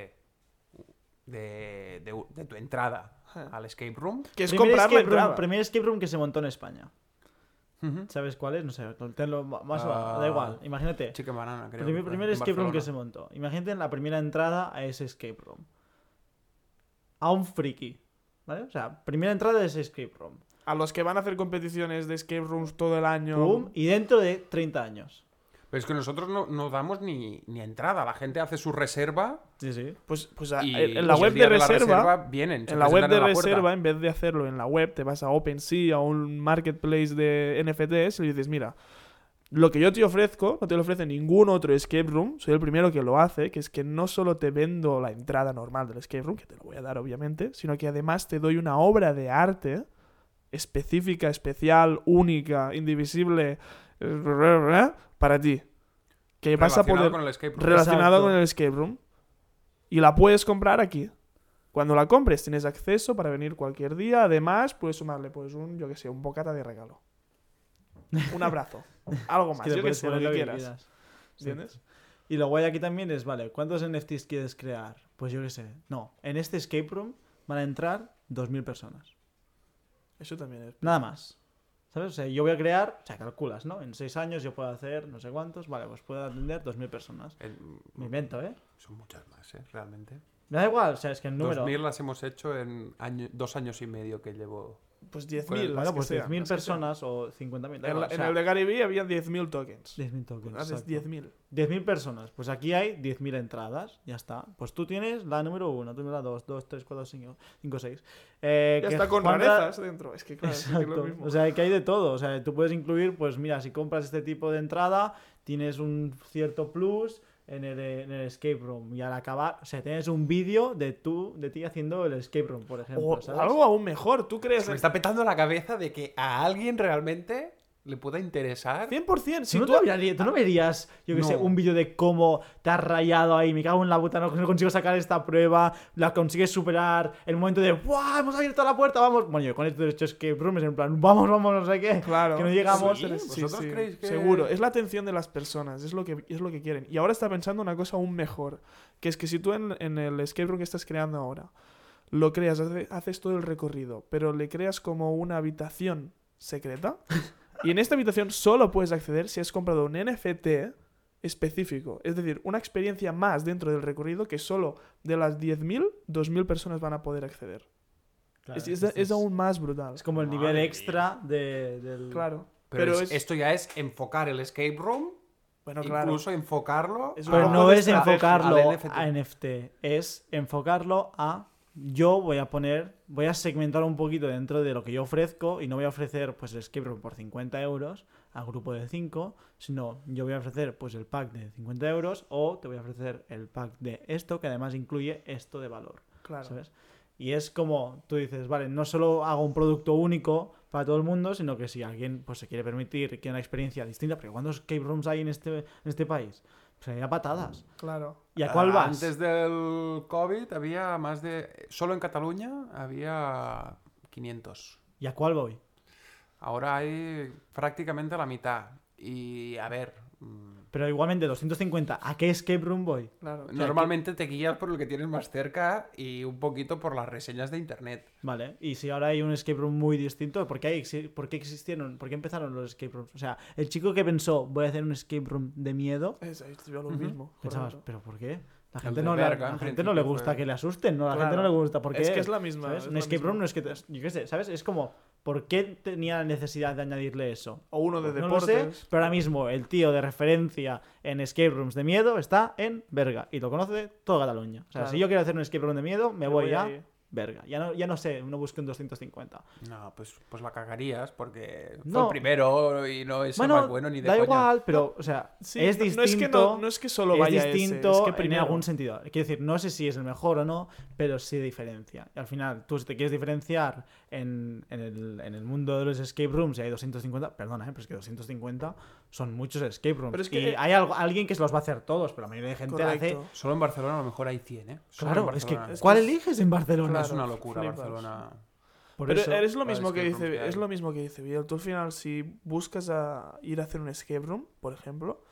de, de- de tu entrada al escape room. Que es comprar la room, entrada. primer escape room que se montó en España Sabes cuál es no sé tenlo más o Ah, da igual imagínate. Chicken Banana, creo. primer, escape room que se montó. Imagínate la primera entrada a ese escape room. A un friki ¿vale? o sea primera entrada de ese escape room. A los que van a hacer competiciones de escape rooms todo el año. Pum, y dentro de 30 años Pero es que nosotros no, no damos ni, ni entrada. La gente hace su reserva sí sí Pues, pues a- y en la pues, web de la reserva. vienen. En la web de en la puerta. reserva, en vez de hacerlo en la web, te vas a OpenSea, a un marketplace de NFTs y le dices, mira, lo que yo te ofrezco no te lo ofrece ningún otro escape room, soy el primero que lo hace, que es que no solo te vendo la entrada normal del escape room, que te lo voy a dar obviamente, sino que además te doy una obra de arte específica, especial, única, indivisible, para ti. Que vas a Relacionado poder con el escape room. relacionado Exacto. con el escape room. Y la puedes comprar aquí. Cuando la compres tienes acceso para venir cualquier día. Además, puedes sumarle pues un, yo que sé, un bocata de regalo. Un abrazo. Algo Es más, que le yo que puedes sé, lo poner que quieras. Sí. ¿Entiendes? Y lo guay aquí también es, vale, ¿cuántos NFTs quieres crear? Pues yo qué sé. No, en este escape room van a entrar 2.000 personas. Eso también es. Nada más. ¿Sabes? O sea, yo voy a crear, o sea, calculas, ¿no? En 6 años yo puedo hacer no sé cuántos, vale, pues puedo atender 2.000 personas. Eh, Me invento, ¿eh? Son muchas más, ¿eh? Realmente. Me da igual, o sea, es que el número... 2.000 las hemos hecho en año- dos años y medio que llevo Pues 10.000. Pues, Bueno, pues sean, 10.000 las que sean. personas o 50.000. da En, o en sea, el de Gary Vee había 10.000 tokens. 10.000 tokens. Haces exacto. 10.000. 10.000 personas. Pues aquí hay 10.000 entradas. Ya está. Pues tú tienes la número 1, tú tienes la 2, 2, 3, 4, 5, 5 6. Eh, Ya que está con Juanra- rarezas dentro. Es que claro, es que lo mismo. O sea, que hay de todo. O sea, tú puedes incluir, pues mira, si compras este tipo de entrada, tienes un cierto plus en el, en el escape room. Y al acabar, o sea, tienes un vídeo de tú, de ti haciendo el escape room, por ejemplo. o ¿sabes? algo aún mejor. ¿Tú crees? Se me está petando la cabeza de que a alguien realmente le pueda interesar. 100%. Si ¿Tú, tú, no tú no verías, yo que sé, un vídeo de cómo te has rayado ahí, me cago en la puta, no, no consigo sacar esta prueba, la consigues superar, el momento de ¡Buah! Hemos abierto la puerta, vamos. Bueno, yo con esto de hecho escape room es en plan, vamos, vamos, no sé qué. Claro. Que no llegamos. Sí, ¿Vosotros sí, sí, creéis que- Seguro. Es la atención de las personas. Es lo, que, es lo que quieren. Y ahora está pensando una cosa aún mejor. Que es que si tú en, en el escape room que estás creando ahora lo creas, hace- haces todo el recorrido, pero le creas como una habitación secreta. y en esta habitación solo puedes acceder si has comprado un NFT específico. Es decir, una experiencia más dentro del recorrido que solo de las 10.000, 2.000 personas van a poder acceder. Claro, es, es- es- es aún más brutal. es como el Madre nivel extra de, del... Claro. Pero, Pero, es- es... esto ya es enfocar el escape room, Bueno, claro. incluso enfocarlo. Pero no es enfocarlo NFT. a NFT, es enfocarlo a yo voy a poner, voy a segmentar un poquito dentro de lo que yo ofrezco y no voy a ofrecer pues el escape room por 50 euros al grupo de 5, sino yo voy a ofrecer pues el pack de 50 euros o te voy a ofrecer el pack de esto que además incluye esto de valor, Claro. ¿sabes? Y es como tú dices, vale, no solo hago un producto único para todo el mundo, sino que si alguien pues se quiere permitir, quiere una experiencia distinta, porque ¿cuántos escape rooms hay en este, en este país? Pues hay a patadas. Claro. ¿Y a cuál vas? Antes del COVID había más de... Solo en Cataluña había 500. ¿Y a cuál voy? Ahora hay prácticamente la mitad. Y a ver, mm, Pero igualmente, 250, ¿a qué escape room voy? Claro. normalmente te guías por el que tienes más cerca y un poquito por las reseñas de internet. Vale, y si ahora hay un escape room muy distinto, ¿por qué, hay, por qué existieron? ¿Por qué empezaron los escape rooms? O sea, el chico que pensó, voy a hacer un escape room de miedo, Es, es lo mismo. pensabas. ¿pero por qué? La gente, no, le- Berga, la en gente no le principio gusta fue- que le asusten, ¿no? La gente Claro. no le gusta. ¿Por qué? Es que es la misma. ¿Sabes? es Un la escape misma. room no es que... te- Yo qué sé, ¿sabes? Es como, ¿por qué tenía la necesidad de añadirle eso? O uno de No lo sé, pero ahora mismo el tío de referencia en escape rooms de miedo está en Berga y lo conoce toda Cataluña. O sea, Claro. si yo quiero hacer un escape room de miedo, me, voy, a ahí. Berga. Ya no, ya no sé, no busco un 250. No, pues, pues la cagarías porque fue No. el primero y no es el Bueno, más bueno ni de da coña. igual, pero, o sea, Sí, es distinto. No es que, no, no es que solo es vaya ese, distinto es que en primero- algún sentido. Quiero decir, no sé si es el mejor o no, pero sí diferencia. Y al final, tú si te quieres diferenciar en, en el, en el mundo de los escape rooms y hay 250, perdona, ¿eh? pero es que 250 son muchos escape rooms. Pero es que, y hay algo, alguien que se los va a hacer todos, pero la mayoría de gente hace... Solo en Barcelona a lo mejor hay 100, ¿eh? Solo Claro, es que ¿cuál eliges en Barcelona? Claro. Es una locura flipas. Barcelona. Por Pero eso, es lo mismo que dice, que es lo mismo que dice Biel. Tú al final, si buscas a ir a hacer un escape room, por ejemplo,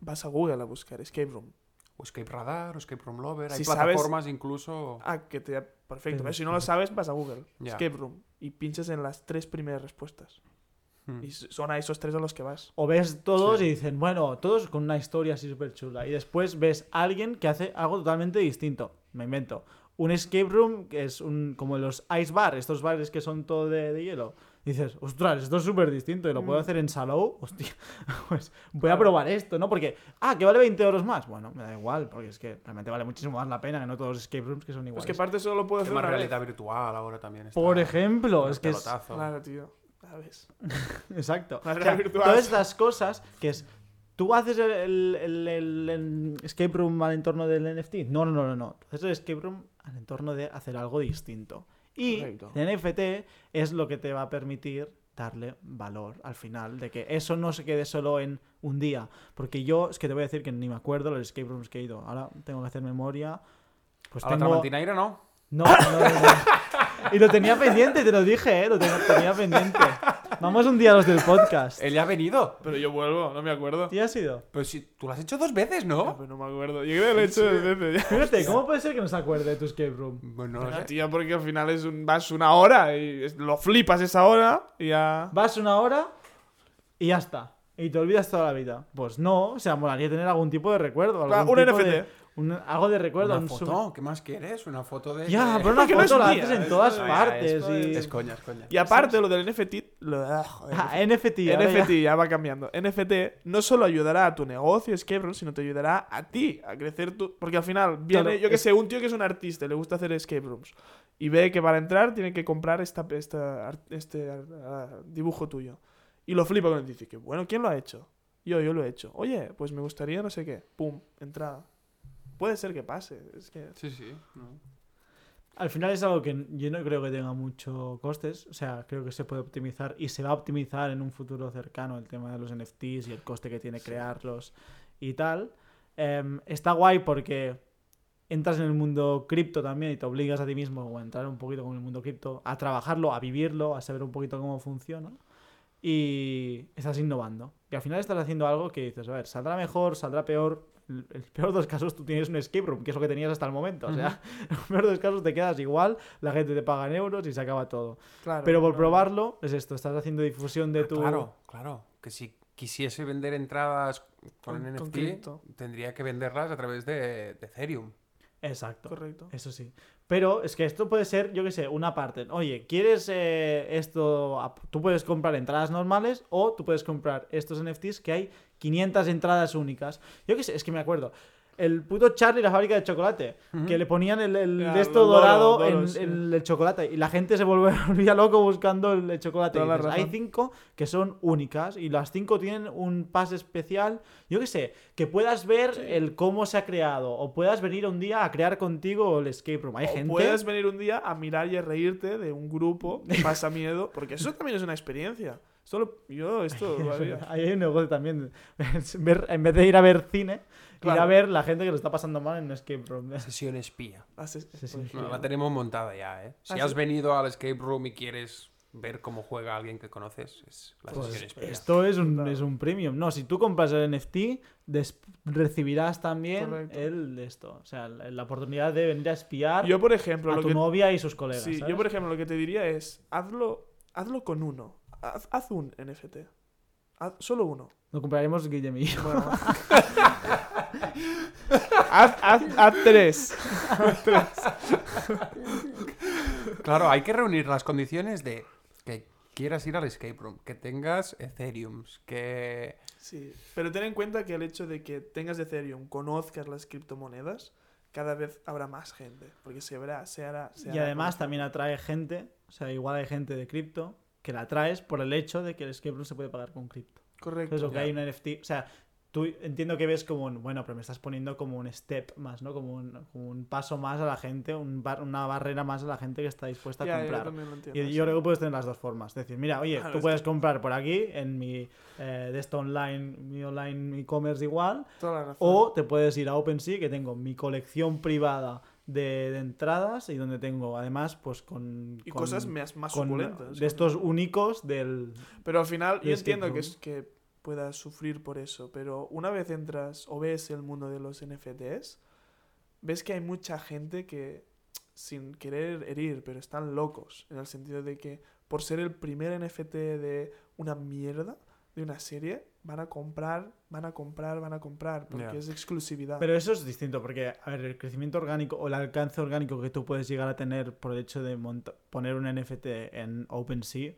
vas a Google a buscar escape room. O Escape Radar, o Escape Room Lover. Hay sabes- plataformas incluso... Ah, que te perfecto. Pero-. Si no lo sabes, vas a Google, escape room y pinchas en las tres primeras respuestas. Hmm. Y son a esos tres a los que vas. O ves todos Sí. y dicen, bueno, todos con una historia así súper chula. Y después ves a alguien que hace algo totalmente distinto. Me invento. Un escape room que es un como los ice bar, estos bares que son todo de, de hielo. dices, ostras, esto es súper distinto y lo puedo Mm. hacer en Salou. Hostia, pues voy a probar esto, ¿no? Porque, ah, que vale 20 euros más. Bueno, me da igual, porque es que realmente vale muchísimo más la pena que no todos los escape rooms que son Pues iguales. que parte solo lo puedo hacer vez. realidad virtual ahora también está. Por ejemplo, es que es. Claro, tío. ¿Sabes? Exacto. La O sea, realidad virtual. todas estas cosas que es. ¿Tú haces el, el- el- el- escape room al entorno del NFT? No, no, no, no, haces el escape room al entorno de hacer algo distinto. Y Correcto. el NFT es lo que te va a permitir darle valor al final, de que eso no se quede solo en un día. Porque yo, es que te voy a decir que ni me acuerdo los escape rooms que he ido. Ahora tengo que hacer memoria. Pues A la tengo... Tramantineira no. No, no, no, no. Y lo tenía pendiente, te lo dije, ¿eh? Lo tenía, tenía pendiente. Vamos un día a los del podcast. Él ya ha venido. Pero yo vuelvo, no me acuerdo. ¿Tú ya has ido? Pero si tú lo has hecho dos veces, Ah, ¿no? pero no me acuerdo. Yo creo que lo he hecho dos veces ya. Fíjate, ¿cómo puede ser que no se acuerde de tu escape room? Bueno, no sé. tío, porque al final es un, vas una hora y es- lo flipas esa hora y ya. Vas una hora y ya está. Y te olvidas toda la vida. Pues no, o sea, molaría tener algún tipo de recuerdo. Claro, algún un tipo NFT. de- Un- algo de recuerdo. Una un foto, ¿qué más quieres? Una foto de... Ya, pero una es foto la haces en es- todas no, ya, partes. esto y... Es coña, es coña. Y aparte, lo del NFT, lo, ah, joder, Ah, NFT. NFT ya- ya va cambiando. NFT no solo ayudará a tu negocio escape room, sino te ayudará a ti a crecer tu. Porque al final viene, Claro, yo que es- sé, un tío que es un artista, y le gusta hacer escape rooms y ve que para entrar tiene que comprar esta, esta, este ah, dibujo tuyo. Y lo flipa cuando dice que, bueno, ¿quién lo ha hecho? Yo, yo lo he hecho. Oye, pues me gustaría no sé qué. Pum, entrada. Puede ser que pase. Es que. Sí, sí. no. Al final es algo que yo no creo que tenga mucho costes. O sea, creo que se puede optimizar y se va a optimizar en un futuro cercano el tema de los NFTs y el coste que tiene crearlos y tal. Em, está guay porque entras en el mundo cripto también y te obligas a ti mismo a entrar un poquito con el mundo cripto, a trabajarlo, a vivirlo, a saber un poquito cómo funciona. Y estás innovando. Y al final estás haciendo algo que dices, a ver, saldrá mejor, saldrá peor. El peor de los casos tú tienes un escape room, que es lo que tenías hasta el momento. O sea, en el peor de los casos te quedas igual, la gente te paga en euros y se acaba todo. Claro. Pero por no, probarlo, es esto, estás haciendo difusión de Ah, tu... Claro, claro. Que si quisiese vender entradas con, Con- NFT, tendría que venderlas a través de, de Ethereum. Exacto. Correcto. Eso sí. Pero es que esto puede ser, yo qué sé, una parte. Oye, ¿quieres eh, esto? Tú puedes comprar entradas normales o tú puedes comprar estos NFTs que hay 500 entradas únicas. Yo qué sé, es que me acuerdo. El puto Charlie, la fábrica de chocolate, que le ponían el, el Ya, de esto dorado en, sí. en el chocolate. Y la gente se volvía, loco buscando el, el chocolate. Dices, hay cinco que son únicas y las cinco tienen un pase especial. Yo qué sé, que puedas ver el cómo se ha creado o puedas venir un día a crear contigo el escape room. Hay O gente... puedes venir un día a mirar y a reírte de un grupo que pasa miedo, porque eso también es una experiencia. Esto lo- yo esto. Ahí hay un negocio también. Ver- en vez de ir a ver cine, ir a ver la gente que lo está pasando mal en un escape room. Sesión espía. Sí. pues, No, sí. la tenemos montada ya, ¿eh? Si Ah, has sí. venido al escape room y quieres ver cómo juega alguien que conoces, es la Pues sesión espía. esto es un, Claro. es un premium. No, si tú compras el NFT, recibirás también Correcto. el de esto. O sea, la, la oportunidad de venir a espiar Yo, por ejemplo, a lo tu que, novia y sus colegas. sí, ¿sabes? yo, por ejemplo, lo que te diría es, hazlo, hazlo con uno. Haz, haz un NFT. Haz solo uno. Lo compraremos Guillem y yo. Bueno. haz, haz, haz tres. Claro, hay que reunir las condiciones de que quieras ir al escape room, que tengas Ethereum, que... Sí, pero ten en cuenta que el hecho de que tengas Ethereum, conozcas las criptomonedas, cada vez habrá más gente, porque se verá, se hará, se Y hará además también atrae gente, o sea, igual hay gente de cripto que la atraes por el hecho de que el escape room se puede pagar con cripto. Correcto. Entonces, lo que hay un NFT, o sea, tú entiendo que ves como un, bueno, pero me estás poniendo como un step más, ¿no? Como un, como un paso más a la gente, un bar- una barrera más a la gente que está dispuesta a yo comprar. también lo entiendo, Y sí. yo creo que puedes tener las dos formas. Es decir, mira, oye, Claro, tú es puedes que- comprar por aquí, en mi eh, de esto online, mi online e-commerce igual, Toda la razón. o te puedes ir a OpenSea, que tengo mi colección privada de, de entradas y donde tengo además, pues con. y con- cosas más, más con suculentas. de estos únicos del. Pero al final, yo escape entiendo que, que puedas sufrir por eso, pero una vez entras o ves el mundo de los NFTs, ves que hay mucha gente que, sin querer herir, pero están locos, en el sentido de que por ser el primer NFT de una mierda, de una serie, van a comprar, van a comprar, van a comprar, porque es exclusividad. Pero eso es distinto, porque, a ver, el crecimiento orgánico o el alcance orgánico que tú puedes llegar a tener por el hecho de poner un NFT en OpenSea.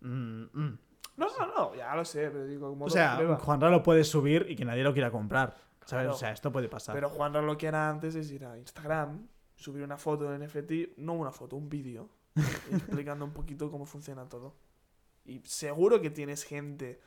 mm, mm. No, no, no, ya lo sé, pero digo, como O sea, Juanra lo puede subir y que nadie lo quiera comprar. ¿Sabes? Claro. O sea, esto puede pasar. Pero Juan lo que era antes es ir a Instagram, subir una foto de NFT, no una foto, un vídeo, explicando un poquito cómo funciona todo. Y seguro que tienes gente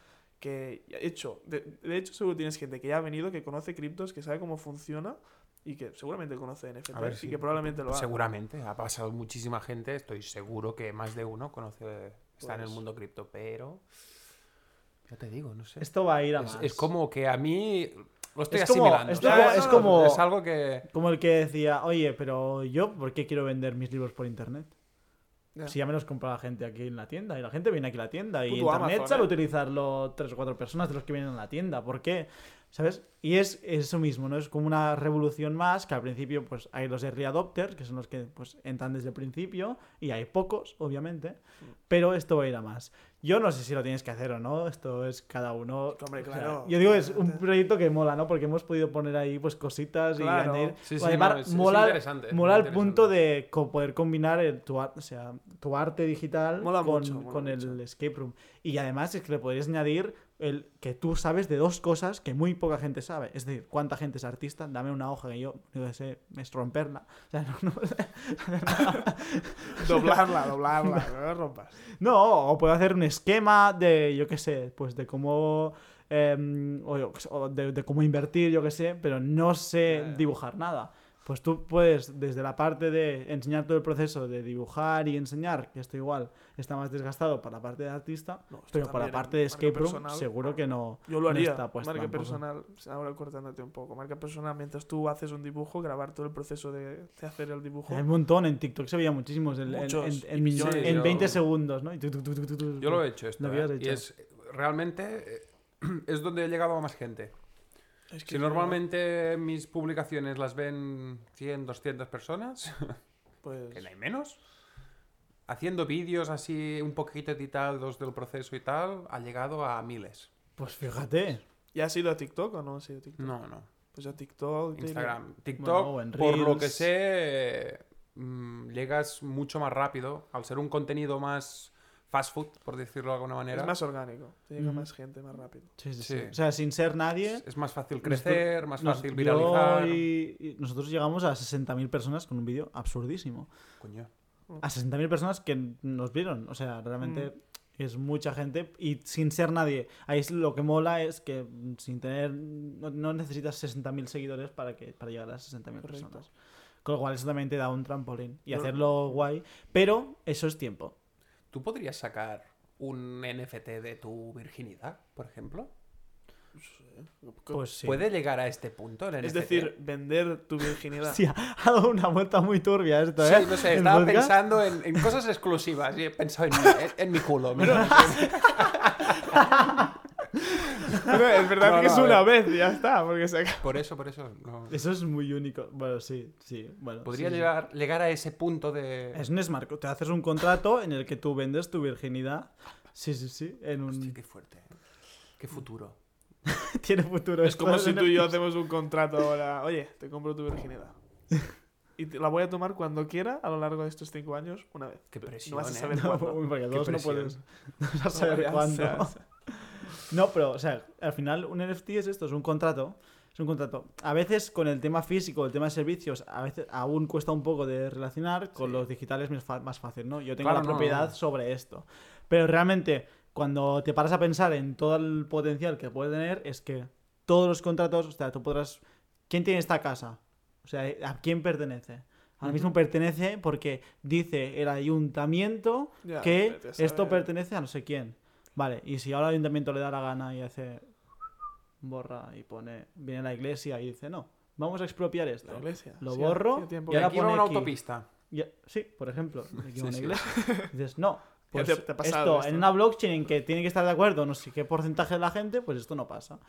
que, de hecho, de, de hecho seguro tienes gente que ya ha venido, que conoce criptos, que sabe cómo funciona y que seguramente conoce NFT ver, y sí. que probablemente lo haga. Seguramente, ha pasado muchísima gente, estoy seguro que más de uno conoce, está en el Pues- mundo cripto, pero... Ya te digo, no sé. Esto va a ir a Es, más. es como que a mí lo estoy Es como- asimilando. es como- Es algo que... Como el que decía, oye, pero yo, ¿por qué quiero vender mis libros por internet? Si ya me los compra la gente aquí en la tienda. Y la gente viene aquí a la tienda. Y internet Amazon, sabe ¿eh? utilizarlo tres o cuatro personas de los que vienen a la tienda. ¿Por qué? ¿Sabes? Y es eso mismo, ¿no? Es como una revolución más, que al principio pues hay los early adopters, que son los que pues entran desde el principio, y hay pocos, obviamente, pero esto va a ir a más. Yo no sé si lo tienes que hacer o no, esto es cada uno. Hombre, o sea, claro, yo digo, es un proyecto que mola, ¿no? Porque hemos podido poner ahí pues cositas Claro. y añadir. Sí, sí, Además, no, es- es mola, interesante, es mola al punto interesante. de co- poder combinar el- tu, ar- o sea, tu arte digital Mola con, mucho, mola con el escape room. Y además es que le podrías añadir el que tú sabes de dos cosas que muy poca gente sabe. Es decir, cuánta gente es artista, dame una hoja que yo, yo qué sé, es romperla. O sea, no, no, Doblarla, doblarla, no la rompas. No, o puedo hacer un esquema de, yo qué sé, pues de cómo. em, o, de, de cómo invertir, yo qué sé, pero no sé dibujar nada. Pues tú puedes, desde la parte de enseñar todo el proceso de dibujar y enseñar, que esto igual está más desgastado para la parte de artista, No, pero para la parte de escape room personal, seguro que no. Yo lo no haría. está puesto marca tampoco. personal, ahora cortándote un poco. Marca personal, mientras tú haces un dibujo, grabar todo el proceso de, de hacer el dibujo. Hay un montón, en TikTok se veía muchísimos, en, en- Muchos, en- y en- millones. en Yo- 20 segundos, ¿no? Y tu, tu, tu, tu, tu, tu. Yo lo he hecho esto. Lo ¿eh? Y es realmente eh, es donde he llegado a más gente. Es que Si normalmente mis publicaciones las ven 100, 200 personas, pues, que no hay menos, haciendo vídeos así un poquito editados del proceso y tal, ha llegado a miles. Pues fíjate. ¿Ya has ido a TikTok o no has ido a TikTok? No, no. Pues a TikTok. Instagram. TikTok, Bueno, por lo que sé, mm, llegas mucho más rápido. Al ser un contenido más fast food, por decirlo de alguna manera, Es más orgánico. Te llega más gente más rápido. Sí, sí, Sí. O sea, sin ser nadie. es, es más fácil crecer, más Nos- fácil viralizar. y- y nosotros llegamos a 60.000 personas con un vídeo absurdísimo. Coño. A 60.000 personas que nos vieron. O sea, realmente Mm. es mucha gente y sin ser nadie. Ahí es lo que mola es que sin tener. No, no necesitas 60.000 seguidores para, que, para llegar a 60.000 Correcto. personas. Con lo cual, eso también te da un trampolín y hacerlo guay. Pero eso es tiempo. ¿Tú podrías sacar un NFT de tu virginidad, por ejemplo? Pues sí. ¿Puede llegar a este punto el NFT? Es decir, vender tu virginidad. Sí, ha dado una vuelta muy turbia esto, Sí, ¿eh? no sé, estaba podcast. pensando en, en cosas exclusivas y he pensado en, en- en mi culo. pero- Pero es verdad No, que no, es una vez y ya está. Porque se acaba. por eso, por eso. no. Eso es muy único. Bueno, sí, sí. Bueno, Podría sí, sí. llegar, llegar a ese punto de... Es un smart. Te haces un contrato en el que tú vendes tu virginidad. Sí, sí, sí. En un... Hostia, qué fuerte. ¿eh? Qué futuro. Tiene futuro. Es como si tú y yo hacemos un contrato ahora. Oye, te compro tu virginidad. Y te la voy a tomar cuando quiera a lo largo de estos cinco años, una vez. Qué presión, No vas a ¿eh? saber No, cuándo. porque Qué dos no puedes. No vas a saber cuándo. No, pero, o sea, al final un NFT es esto, es un contrato. Es un contrato. A veces con el tema físico, el tema de servicios, a veces aún cuesta un poco de relacionar. Con Sí. los digitales es más fácil, ¿no? Yo tengo Claro, la no, propiedad no. sobre esto. Pero realmente, cuando te paras a pensar en todo el potencial que puede tener, es que todos los contratos, o sea, tú podrás... ¿Quién tiene esta casa? O sea, ¿a quién pertenece? Ahora mismo pertenece porque dice el ayuntamiento Ya, que esto pertenece a no sé quién. Vale, y si ahora el ayuntamiento le da la gana y hace borra y pone, viene la iglesia y dice, no, vamos a expropiar esto. La iglesia. Lo Sí, borro y ahora aquí pone una aquí. autopista. Sí, por ejemplo, aquí Sí, una sí. iglesia. Y dices, no, pues te- te esto, esto. en una blockchain en que tiene que estar de acuerdo no sé qué porcentaje de la gente, pues esto no pasa.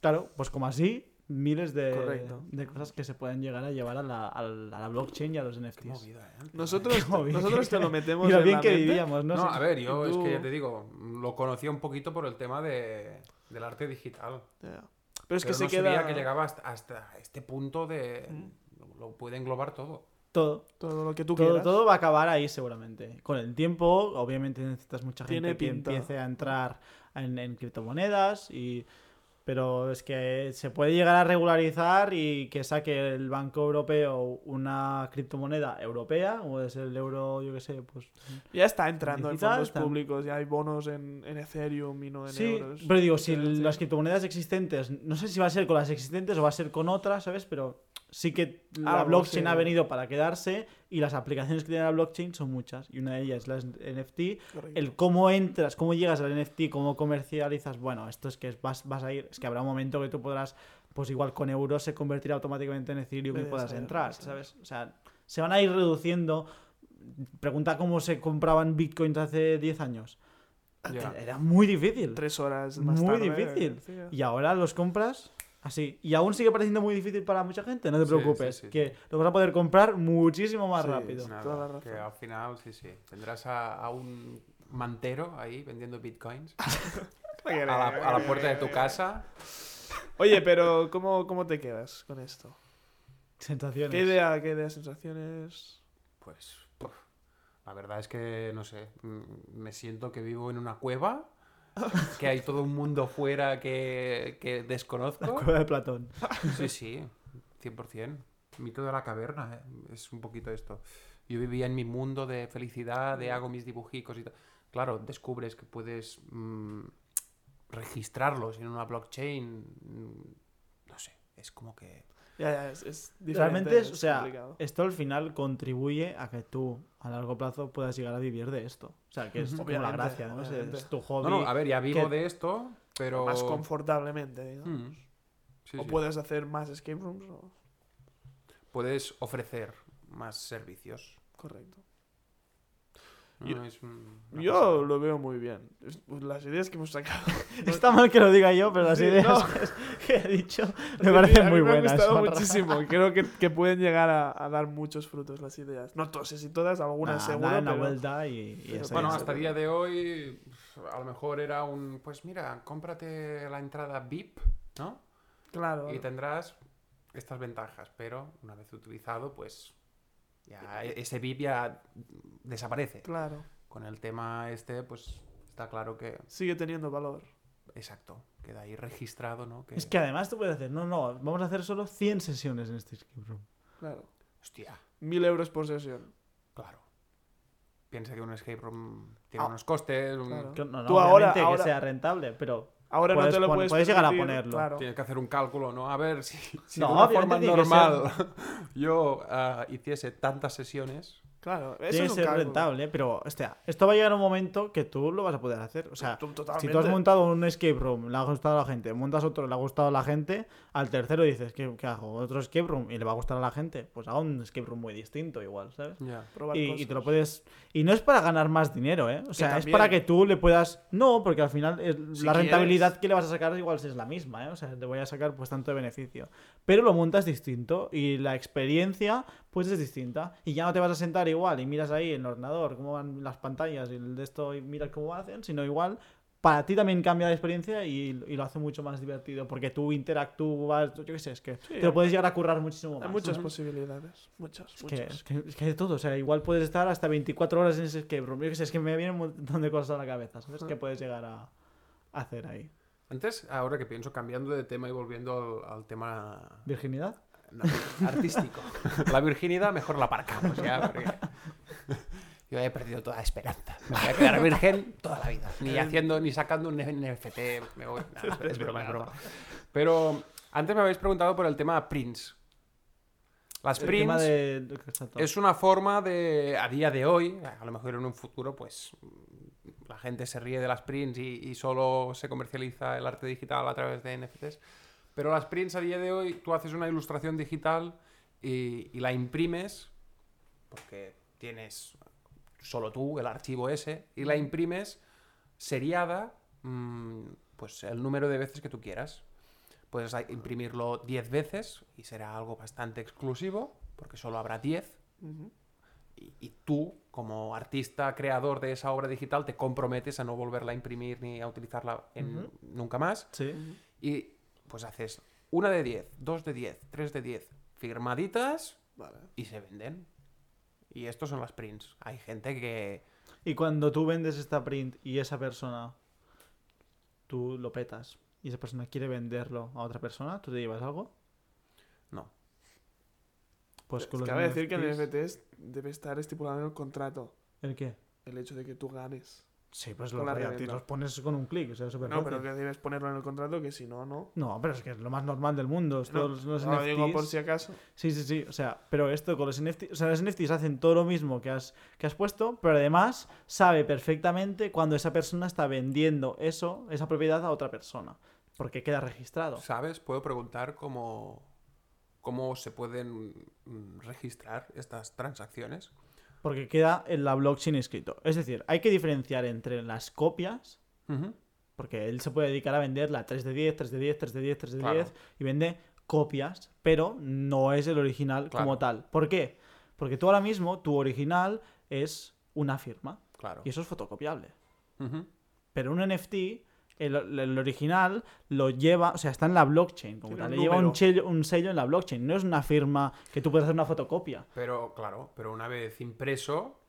Claro, pues como así, miles de, de cosas que se pueden llegar a llevar a la, a la- a la blockchain y a los Qué NFTs. movida, ¿eh? Nosotros, Qué movida. nosotros te lo metemos Y lo en bien la que mente. vivíamos, ¿no? No, a ver, yo Y es tú- que ya te digo, lo conocía un poquito por el tema de, del arte digital. Ya. Pero es que Pero se no queda sabía que llegaba hasta, hasta este punto de... Mm. Lo puede englobar todo. Todo. todo lo que tú todo, quieras. todo va a acabar ahí seguramente. Con el tiempo, obviamente necesitas mucha gente Tiene que pinta. empiece a entrar en, en criptomonedas y pero es que se puede llegar a regularizar y que saque el Banco Europeo una criptomoneda europea, como es el euro, yo qué sé, pues Ya está entrando en fondos está- públicos, ya hay bonos en, en Ethereum y no en Sí, euros. pero digo, si las criptomonedas existentes, no sé si va a ser con las existentes o va a ser con otras, ¿sabes? Pero sí que la Algo, blockchain sí. ha venido para quedarse y las aplicaciones que tiene la blockchain son muchas. Y una de ellas es la NFT. Correcto. El cómo entras, cómo llegas al NFT, cómo comercializas, bueno, esto es que vas, vas a ir, es que habrá un momento que tú podrás, pues igual con euros se convertirá automáticamente en Ethereum y puedas entrar. ¿sabes? O sea, se van a ir reduciendo. Pregunta cómo se compraban bitcoins hace 10 años. Ya. Era muy difícil. Tres horas más Muy tarde, difícil. sí, Y ahora los compras Así. Y aún sigue pareciendo muy difícil para mucha gente, no te preocupes. sí, sí, que lo vas a poder comprar muchísimo más Sí, rápido. sí. Nada, Toda la razón. que al final, sí, sí. Tendrás a, a un mantero ahí vendiendo bitcoins a la, a la puerta de tu casa. Oye, pero ¿cómo, cómo te quedas con esto? Sensaciones. ¿Qué idea, qué idea, sensaciones? Pues, puf, la verdad es que, no sé, mm, me siento que vivo en una cueva, que hay todo un mundo fuera que, que La desconozco. cueva de Platón. Sí, sí, 100%. Mito de la caverna, ¿eh? es un poquito esto. Yo vivía en mi mundo de felicidad, de hago mis dibujicos y tal. Claro, descubres que puedes mm, registrarlos en una blockchain. mm, No sé, es como que... Ya, ya, es, es diferente. Realmente es, o sea, complicado. esto al final contribuye a que tú a largo plazo puedas llegar a vivir de esto. O sea, que es como la gracia, ¿no? Es- obviamente. Es tu hobby. No, no, a ver, ya vivo que- de esto, pero... Más confortablemente, digamos. Mm, sí, o sí. puedes hacer más escape rooms. o- Puedes ofrecer más servicios. Correcto. ¿No? Yo- Es un- una Yo pasada. lo veo muy bien. Es- pues, las ideas que hemos sacado. Está mal que lo diga yo, pero las Sí, ideas no. que he dicho me mí- parecen a mí muy me buenas. ha gustado Juanra. muchísimo. Creo que, que pueden llegar a, a dar muchos frutos las ideas. No todas, y todas, algunas Nah, seguro. dar una pero- vuelta y, y pero Bueno, hasta está. día de hoy, a lo mejor era un, pues mira, cómprate la entrada VIP, ¿no? Claro. Y tendrás estas ventajas, pero una vez utilizado, pues ya e- ese VIP ya desaparece. Claro. Con el tema este, pues está claro que, Sigue teniendo valor. exacto, queda ahí registrado, ¿no? Que, Es que además tú puedes hacer, no, no, vamos a hacer solo 100 sesiones en este escape room. Claro. hostia, Mil euros por sesión. claro. Piensa que un escape room tiene Ah, unos costes, un- claro. Que no, no, Tú ahora- obviamente ahora- que sea rentable, pero Ahora Puedes no te lo puedes puedes llegar a ponerlo. Claro. Tienes que hacer un cálculo, ¿no? A ver si, si No, de una forma normal yo ah, hiciese tantas sesiones. Claro. Eso tiene que ser cálculo. rentable. Pero, hostia, esto va a llegar un momento que tú lo vas a poder hacer. O sea, si tú has montado un escape room, le ha gustado a la gente, montas otro, le ha gustado a la gente, al tercero dices, ¿qué, qué hago? ¿Otro escape room? Y le va a gustar a la gente, pues haga un escape room muy distinto igual, ¿sabes? Y, y te lo puedes. Y no es para ganar más dinero, ¿eh? O sea, es para que tú le puedas. No, porque al final Si la rentabilidad quieres. que le vas a sacar igual es la misma, ¿eh? O sea, te voy a sacar pues tanto de beneficio. Pero lo montas distinto y la experiencia pues es distinta. Y ya no te vas a sentar igual y miras ahí en el ordenador cómo van las pantallas y el de esto y miras cómo hacen, sino igual. Para ti también cambia la experiencia y, y lo hace mucho más divertido. Porque tú interactúas, yo qué sé, es que Sí, te lo puedes llegar a currar muchísimo más. Hay muchas ¿no? posibilidades. Muchas, Es que, muchas. es, que, es que hay de todo, o sea, igual puedes estar hasta 24 horas en ese escape room. Yo qué sé, es que me vienen un montón de cosas a la cabeza, ¿sabes? Ah. Que puedes llegar a a hacer ahí. Antes, ahora que pienso, cambiando de tema y volviendo al, al tema ¿Virginidad? No, artístico. La virginidad mejor la aparcamos ya, porque yo he perdido toda esperanza. Me voy a quedar virgen toda la vida. Ni haciendo, ni sacando un NFT. Me voy... nah, es broma, es broma. Pero antes me habéis preguntado por el tema Prince. Las El de... exacto. es una forma de, a día de hoy, a lo mejor en un futuro, pues la gente se ríe de las prints y, y solo se comercializa el arte digital a través de NFTs. Pero las prints a día de hoy, tú haces una ilustración digital y, y la imprimes, porque tienes solo tú el archivo ese, y la imprimes seriada, mm, pues el número de veces que tú quieras. Puedes imprimirlo 10 veces y será algo bastante exclusivo, porque solo habrá 10 Ujú. y, y tú, como artista creador de esa obra digital, te comprometes a no volverla a imprimir ni a utilizarla en- nunca más. Sí. Y pues haces una de 10, dos de 10, tres de 10, firmaditas Vale. y se venden. Y estos son las prints. Hay gente que... Y cuando tú vendes esta print y esa persona, tú lo petas y esa persona quiere venderlo a otra persona, ¿tú te llevas algo? No. Pues con los Cabe decir que el NFTs, NFTs debe estar estipulado en el contrato. ¿El qué? El hecho de que tú ganes. Sí, pues los royalties pones con un clic, o sea, No, pero que debes ponerlo en el contrato, que si no, no. No, pero es que es lo más normal del mundo. es No, todos los no lo digo por si acaso. Sí, sí, sí. O sea, pero esto con los NFTs. O sea, los NFTs hacen todo lo mismo que has, que has puesto, pero además sabe perfectamente cuando esa persona está vendiendo eso, esa propiedad a otra persona. Porque queda registrado. ¿Sabes? Puedo preguntar cómo, cómo se pueden registrar estas transacciones. Porque queda en la blockchain escrito. Es decir, hay que diferenciar entre las copias Ujú. Porque él se puede dedicar a vender la 3 de 10, 3 de 10, 3 de 10, 3 de Claro. 10 y vende copias, pero no es el original Claro. como tal. ¿Por qué? Porque tú ahora mismo, tu original es una firma Claro. y eso es fotocopiable. Ujú. Pero un NFT, el, el original lo lleva, o sea, está en la blockchain, como tal. Le lleva un sello, un sello en la blockchain. No es una firma que tú puedes hacer una fotocopia. Pero, claro, pero una vez impreso,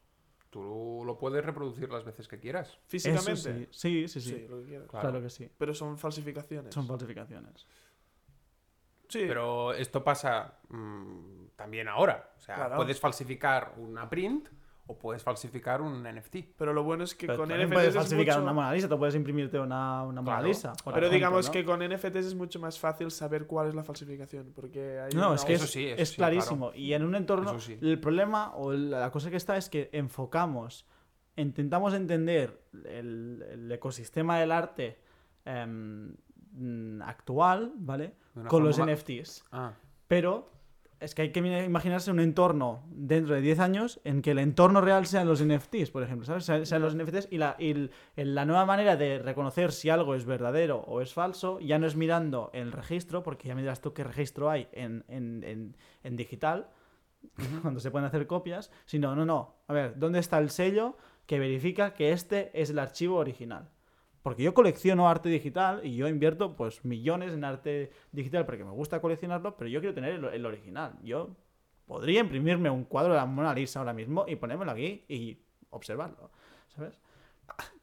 tú lo puedes reproducir las veces que quieras. Físicamente. Eso sí, sí, sí. sí. Sí, lo que quieras. Claro. Claro que sí. Pero son falsificaciones. Son falsificaciones. Sí. Pero esto pasa mm, también ahora. O sea, Claro. puedes falsificar una print o puedes falsificar un NFT. Pero lo bueno es que Pero con NFTs puedes es falsificar mucho... una Mona Lisa, tú puedes imprimirte una, una Mona Claro. Lisa. Pero ejemplo, digamos ¿no? que con NFTs es mucho más fácil saber cuál es la falsificación. Porque hay No, una- es que Eso es, sí, eso es sí, clarísimo. Y en un entorno, sí. el problema o la cosa que está es que enfocamos, intentamos entender el, el ecosistema del arte mm, actual, ¿vale? Con los NFTs. Ah, Pero es que hay que imaginarse un entorno dentro de 10 años en que el entorno real sean los NFTs, por ejemplo, ¿sabes? Sean, sean los NFTs y, la, y la nueva manera de reconocer si algo es verdadero o es falso ya no es mirando el registro, porque ya me dirás tú qué registro hay en, en- en- en digital, cuando se pueden hacer copias, sino, no, no, a ver, ¿dónde está el sello que verifica que este es el archivo original? Porque yo colecciono arte digital y yo invierto pues millones en arte digital porque me gusta coleccionarlo, pero yo quiero tener el, el original. Yo podría imprimirme un cuadro de la Mona Lisa ahora mismo y ponérmelo aquí y observarlo, ¿sabes?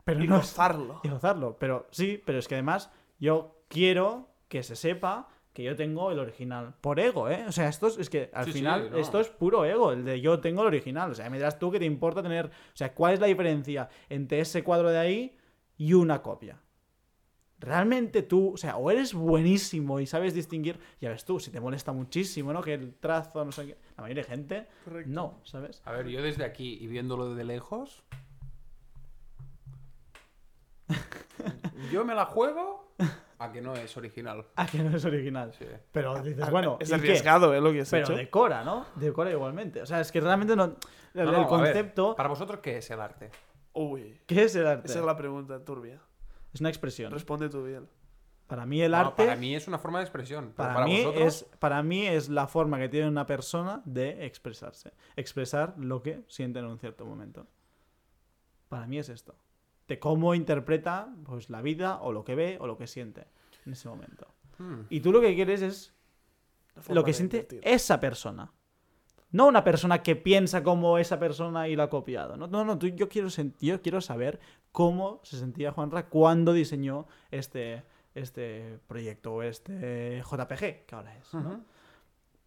Pero Y no es- gozarlo. y gozarlo. Pero sí, pero es que además yo quiero que se sepa que yo tengo el original. Por ego, ¿eh? O sea, esto es, es que al Sí, sí, final no. esto es puro ego, el de yo tengo el original. O sea, me dirás tú que te importa tener... O sea, ¿cuál es la diferencia entre ese cuadro de ahí y una copia? Realmente tú, o sea, o eres buenísimo y sabes distinguir, ya ves tú, si te molesta muchísimo, ¿no? Que el trazo, no sé qué. La mayoría de gente, Correcto. no, ¿sabes? a ver, yo desde aquí y viéndolo de lejos. yo me la juego a que no es original. Ah, que no es original. Sí. Pero dices, bueno, Es arriesgado, ¿eh? Lo que has Pero hecho. decora, ¿no? Decora igualmente. O sea, es que realmente no. El, No, el no, a ver, concepto. Para vosotros, ¿qué es el arte? Uy. ¿Qué es el arte? Esa es la pregunta turbia. Es una expresión. Responde tú bien. Para mí, el No, arte. para mí es una forma de expresión. pero para para, mí vosotros, es, para mí es la forma que tiene una persona de expresarse. Expresar lo que siente en un cierto momento. Para mí es esto. De cómo interpreta pues, la vida o lo que ve o lo que siente en ese momento. Hmm. Y tú lo que quieres es lo que siente esa persona. No una persona que piensa como esa persona y lo ha copiado. No, no, no tú- yo, quiero yo quiero saber cómo se sentía Juanra cuando diseñó este, este proyecto o este JPG, que ahora es. ¿no?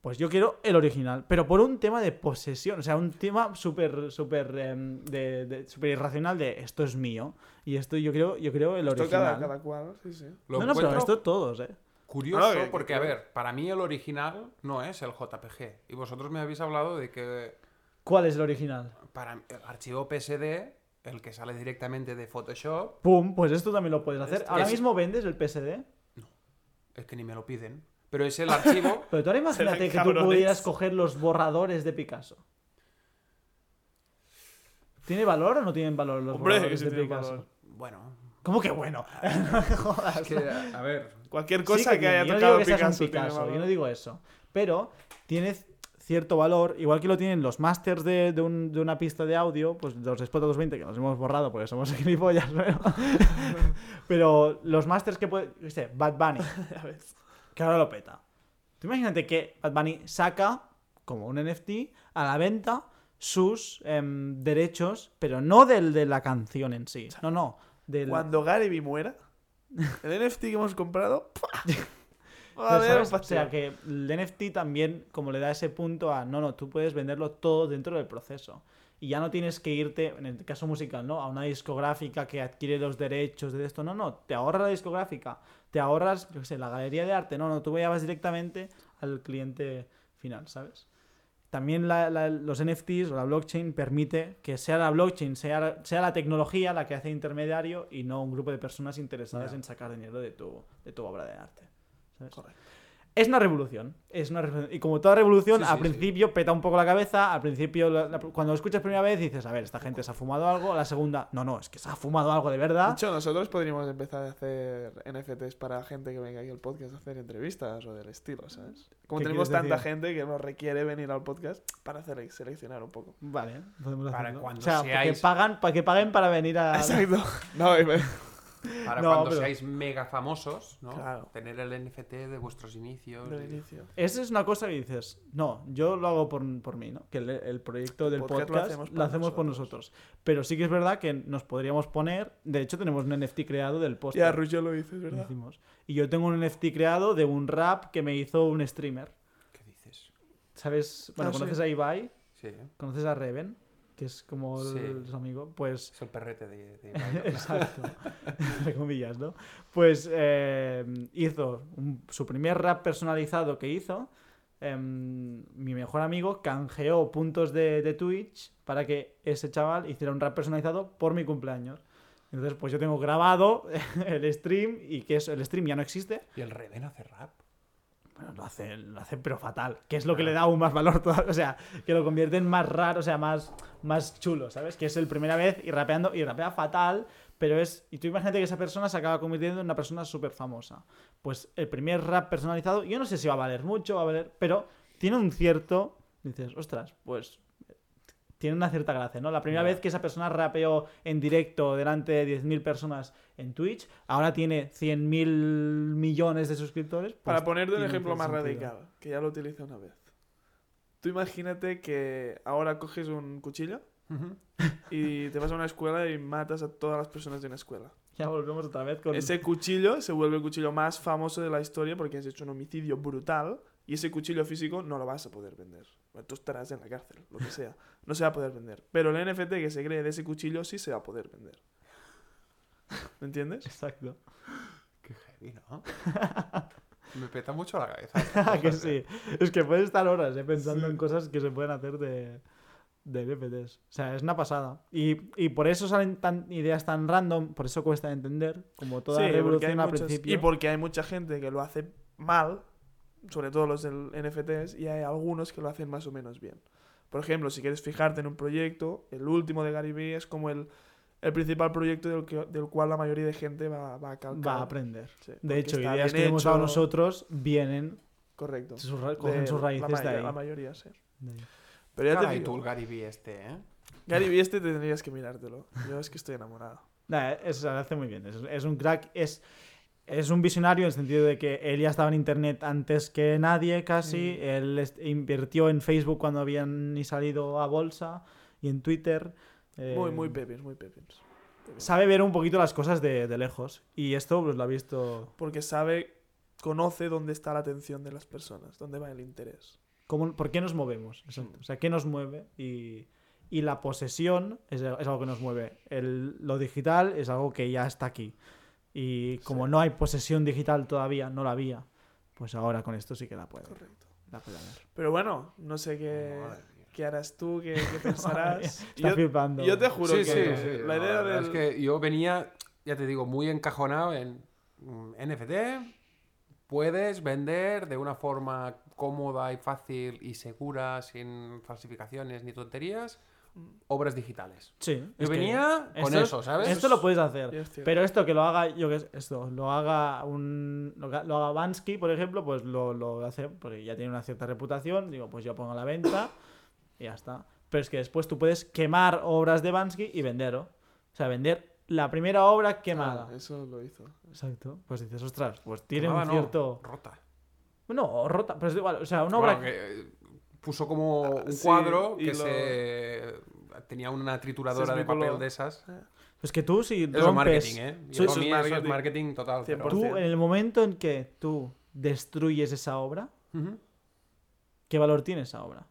Pues yo quiero el original, pero por un tema de posesión, o sea, un tema súper, súper, em, de, de- súper irracional de esto es mío y esto yo creo, yo creo el Esto original. cada, cada cual, sí, sí. Lo no, no, pero esto todos, ¿eh? Curioso Ah, que- que porque, a ver, para mí el original no es el JPG. Y vosotros me habéis hablado de que ¿Cuál es el original? para el archivo PSD, el que sale directamente de Photoshop, Pum, pues esto también lo puedes hacer. Este- Ahora mismo vendes el PSD. es que ni me lo piden. Pero es el archivo. Pero tú ahora imagínate que tú pudieras coger los borradores de Picasso. ¿Tiene valor o no tienen valor los Hombre, borradores de tiene Picasso? valor. bueno, ¿Cómo que bueno? Jodas. es que, a ver, Cualquier Sí cosa que, tiene. haya yo no tocado digo que un Picasso, yo no digo eso. Pero tiene cierto valor, igual que lo tienen los masters de, de un- de una pista de audio, pues los Spot 220 que nos hemos borrado porque somos gilipollas, pero, pero los masters que puede, yo qué sé, Bad Bunny, que ahora lo peta. Tú imagínate que Bad Bunny saca, como un NFT, a la venta sus em, derechos, pero no del de la canción en sí. No, no. Del, Cuando Gary muera, el NFT que hemos comprado. O sea que el NFT también, como le da ese punto a, no, no, tú puedes venderlo todo dentro del proceso. Y ya no tienes que irte, en el caso musical, ¿no? A una discográfica que adquiere los derechos de esto. No, no, te ahorras la discográfica. Te ahorras, yo qué sé, la galería de arte. No, no, tú vas directamente al cliente final, ¿sabes? También la- la- los NFTs o la blockchain permite que sea la blockchain, sea, sea la tecnología la que hace intermediario y no un grupo de personas interesadas en sacar dinero de tu, de tu obra de arte. ¿sabes? Correcto. Es una revolución. Es una revolución. Y como toda revolución, Sí, al sí, principio peta un poco la cabeza. Al principio, la- la- cuando lo escuchas primera vez, dices, a ver, esta gente se ha fumado algo. A la segunda, no, no, es que se ha fumado algo de De verdad. hecho, nosotros podríamos empezar a hacer NFTs para gente que venga aquí al podcast a hacer entrevistas o del estilo, ¿sabes? Como ¿Qué tenemos tanta decir? gente que nos requiere venir al podcast para hacer, seleccionar un poco. Vale, podemos Para hacerlo. cuando o sea, para que, pagan, para que paguen para venir a. Exacto. No, y- Para No, cuando pero- seáis mega famosos, ¿no? Claro. Tener el NFT de vuestros inicios. del y- inicio. Esa es una cosa que dices, no, yo lo hago por, por mí, ¿no? Que el, el proyecto del podcast podcast, lo hacemos lo por nosotros. Pero sí que es verdad que nos podríamos poner. De hecho, tenemos un NFT creado del podcast. Ya, Rush ya lo dices, Lo ¿verdad? hicimos. Y yo tengo un NFT creado de un rap que me hizo un streamer. ¿Qué dices? ¿Sabes? Bueno, Ah, sí. ¿conoces a Ibai? Sí, ¿Conoces a Reven? Que es como Sí. el, su amigo. Pues es el perrete de... de- Exacto. Entre comillas, ¿no? Pues eh, hizo un- su primer rap personalizado que hizo. em, mi mejor amigo canjeó puntos de, de Twitch para que ese chaval hiciera un rap personalizado por mi cumpleaños. Entonces, pues yo tengo grabado el stream y que eso, el stream ya no existe. y el Reden hace rap. Bueno, lo hace, lo hace pero fatal. Que es lo que le da aún más valor todavía. O sea, que lo convierte en más raro, o sea, más, más chulo, ¿sabes? Que es el primera vez y rapeando, y rapea fatal, pero es. Y tú imagínate que esa persona se acaba convirtiendo en una persona súper famosa. Pues el primer rap personalizado, yo no sé si va a valer mucho, va a valer. Pero tiene un cierto. Dices, ostras, pues. Tiene una cierta gracia, ¿no? La primera vez que esa persona rapeó en directo delante de 10.000 personas en Twitch, ahora tiene 100.000 millones de suscriptores. pues Para ponerte un ejemplo más sentido. radical, que ya lo utilicé una vez. Tú imagínate que ahora coges un cuchillo y te vas a una escuela y matas a todas las personas de una escuela. Ya volvemos otra vez con... Ese cuchillo se vuelve el cuchillo más famoso de la historia porque has hecho un homicidio brutal y ese cuchillo físico no lo vas a poder vender. Bueno, Tú estarás en la cárcel, lo que sea. No se va a poder vender. Pero el NFT que se cree de ese cuchillo sí se va a poder vender. ¿Me entiendes? Exacto. Qué heavy, ¿no? Me peta mucho la cabeza. que sí. Es que puedes estar horas eh, pensando en cosas que se pueden hacer de, de NFTs. O sea, es una pasada. Y, y por eso salen tan, ideas tan random, por eso cuesta entender, como toda Sí, revolución al muchas- principio. Y porque hay mucha gente que lo hace mal, sobre todo los del NFTs, y hay algunos que lo hacen más o menos bien. Por ejemplo, si quieres fijarte en un proyecto, el último de Gary Vee es como el, el principal proyecto del, que- del cual la mayoría de gente va, va a calcar. Va a aprender. Sí, De hecho, ideas que hemos dado nosotros vienen, Correcto. sus ra- De cogen sus la raíces de mayoría- ahí. La mayoría, sí. De. Pero ya te Caray, digo, tú el Gary Vee este, ¿eh? Gary Vee este tendrías que mirártelo. Yo es que estoy enamorado. Nah, es, lo hace muy bien. Es, es un crack. Es, es un visionario en el sentido de que él ya estaba en internet antes que nadie, casi. Mm. Él invirtió en Facebook cuando habían ni salido a bolsa y en Twitter. Eh, Muy, muy pepins, muy pepins. Sabe ver un poquito las cosas de, de lejos. Y esto pues, lo ha visto. Porque sabe, conoce dónde está la atención de las personas, dónde va el interés. cómo- ¿Por qué nos movemos? Exacto. O sea, ¿qué nos mueve? Y, y la posesión es, es algo que nos mueve. El- lo digital es algo que ya está aquí. Y como Sí. no hay posesión digital todavía, no la había, pues ahora con esto sí que la puede, Correcto. la puede haber. Pero bueno, no sé qué, qué harás tú, qué, qué pensarás. Está yo, flipando. yo te juro Sí, que sí, sí. la no, idea del... es que yo venía, ya te digo, muy encajonado en mm, NFT. Puedes vender de una forma cómoda y fácil y segura, sin falsificaciones ni tonterías, obras digitales. Sí. Yo venía con esto- eso, ¿sabes? Esto lo puedes hacer. Pero esto que lo haga, yo que sé, esto, lo haga un. Lo, haga Bansky, por ejemplo, pues lo, lo hace porque ya tiene una cierta reputación. Digo, pues yo pongo a la venta y ya está. Pero es que después tú puedes quemar obras de Bansky y vender. O sea, vender la primera obra quemada. Ah, eso lo hizo. Exacto. Pues dices, ostras, pues tiene un no, cierto. rota. No, rota, pero es igual. O sea, una Bueno, obra. que, eh, puso como un sí, cuadro que lo- se tenía una trituradora de papel lo- de esas. Pues que tú, si Eso es rompes. marketing, ¿eh? Yo eso es mí eso es marketing. marketing total. pero- 100%. Tú, en el momento en que tú destruyes esa obra. ¿qué valor tiene esa obra?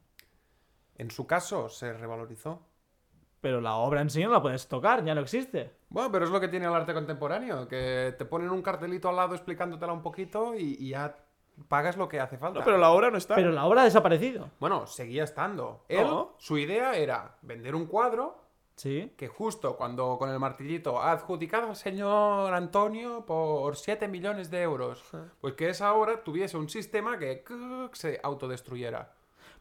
En su caso se revalorizó. Pero la obra en sí no la puedes tocar, ya no existe. Bueno, pero es lo que tiene el arte contemporáneo, que te ponen un cartelito al lado explicándotela un poquito y, y ya pagas lo que hace falta. No, pero la obra no está. Pero la obra ha desaparecido. Bueno, seguía estando. Él, No. su idea era vender un cuadro Sí. que justo cuando con el martillito ha adjudicado al señor Antonio por 7 millones de euros, pues que esa obra tuviese un sistema que se autodestruyera.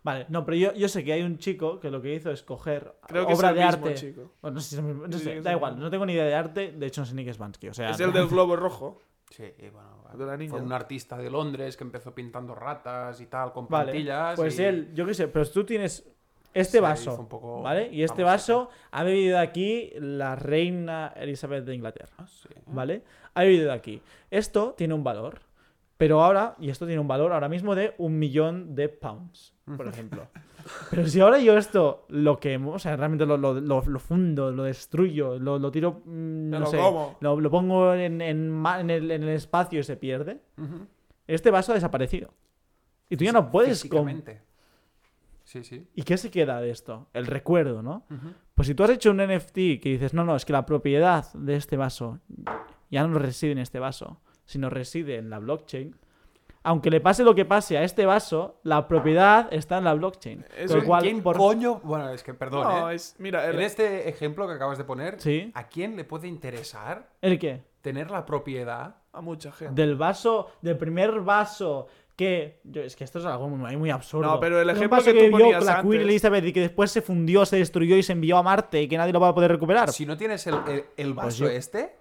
Vale, no, pero yo, yo sé que hay un chico que lo que hizo es coger Creo que obra es el de mismo arte. chico. Bueno, no sé, no da igual, no tengo ni idea de arte, de hecho no sé ni qué es Bansky, o sea... Es el del globo rojo. Sí, bueno, fue un artista de Londres que empezó pintando ratas y tal, con Vale, plantillas. pues y- él, yo qué sé, pero tú tienes este vaso, hizo un poco ¿vale? Y este vaso ha bebido aquí la reina Elizabeth de Inglaterra, Ah, sí. ¿vale? Ha bebido aquí. Esto tiene un valor, pero ahora, y esto tiene un valor ahora mismo de un millón de pounds, por ejemplo. Pero si ahora yo esto lo quemo, o sea, realmente lo, lo, lo- lo fundo, lo destruyo, lo, lo tiro, mm, no lo sé, lo, lo pongo en, en en el, en el espacio y se pierde, este vaso ha desaparecido. Y tú ya no puedes... Sí, sí. ¿Y qué se queda de esto? El recuerdo, ¿no? Pues si tú has hecho un NFT que dices, no, no, es que la propiedad de este vaso ya no reside en este vaso, sino reside en la blockchain, aunque le pase lo que pase a este vaso, la propiedad está en la blockchain. Es Con lo que- cual, ¿Quién por- coño? Bueno, es que perdón, No, ¿eh? es. Mira, el- En este ejemplo que acabas de poner, Sí. ¿a quién le puede interesar ¿El qué? tener la propiedad? a mucha gente. Del vaso, del primer vaso que... yo- es que esto es algo muy, muy absurdo. No, pero el ejemplo vaso que tú ponías con la Queen antes- Elizabeth y que después se fundió, se destruyó y se envió a Marte y que nadie lo va a poder recuperar. Si no tienes el, el- el Pues vaso yo- este,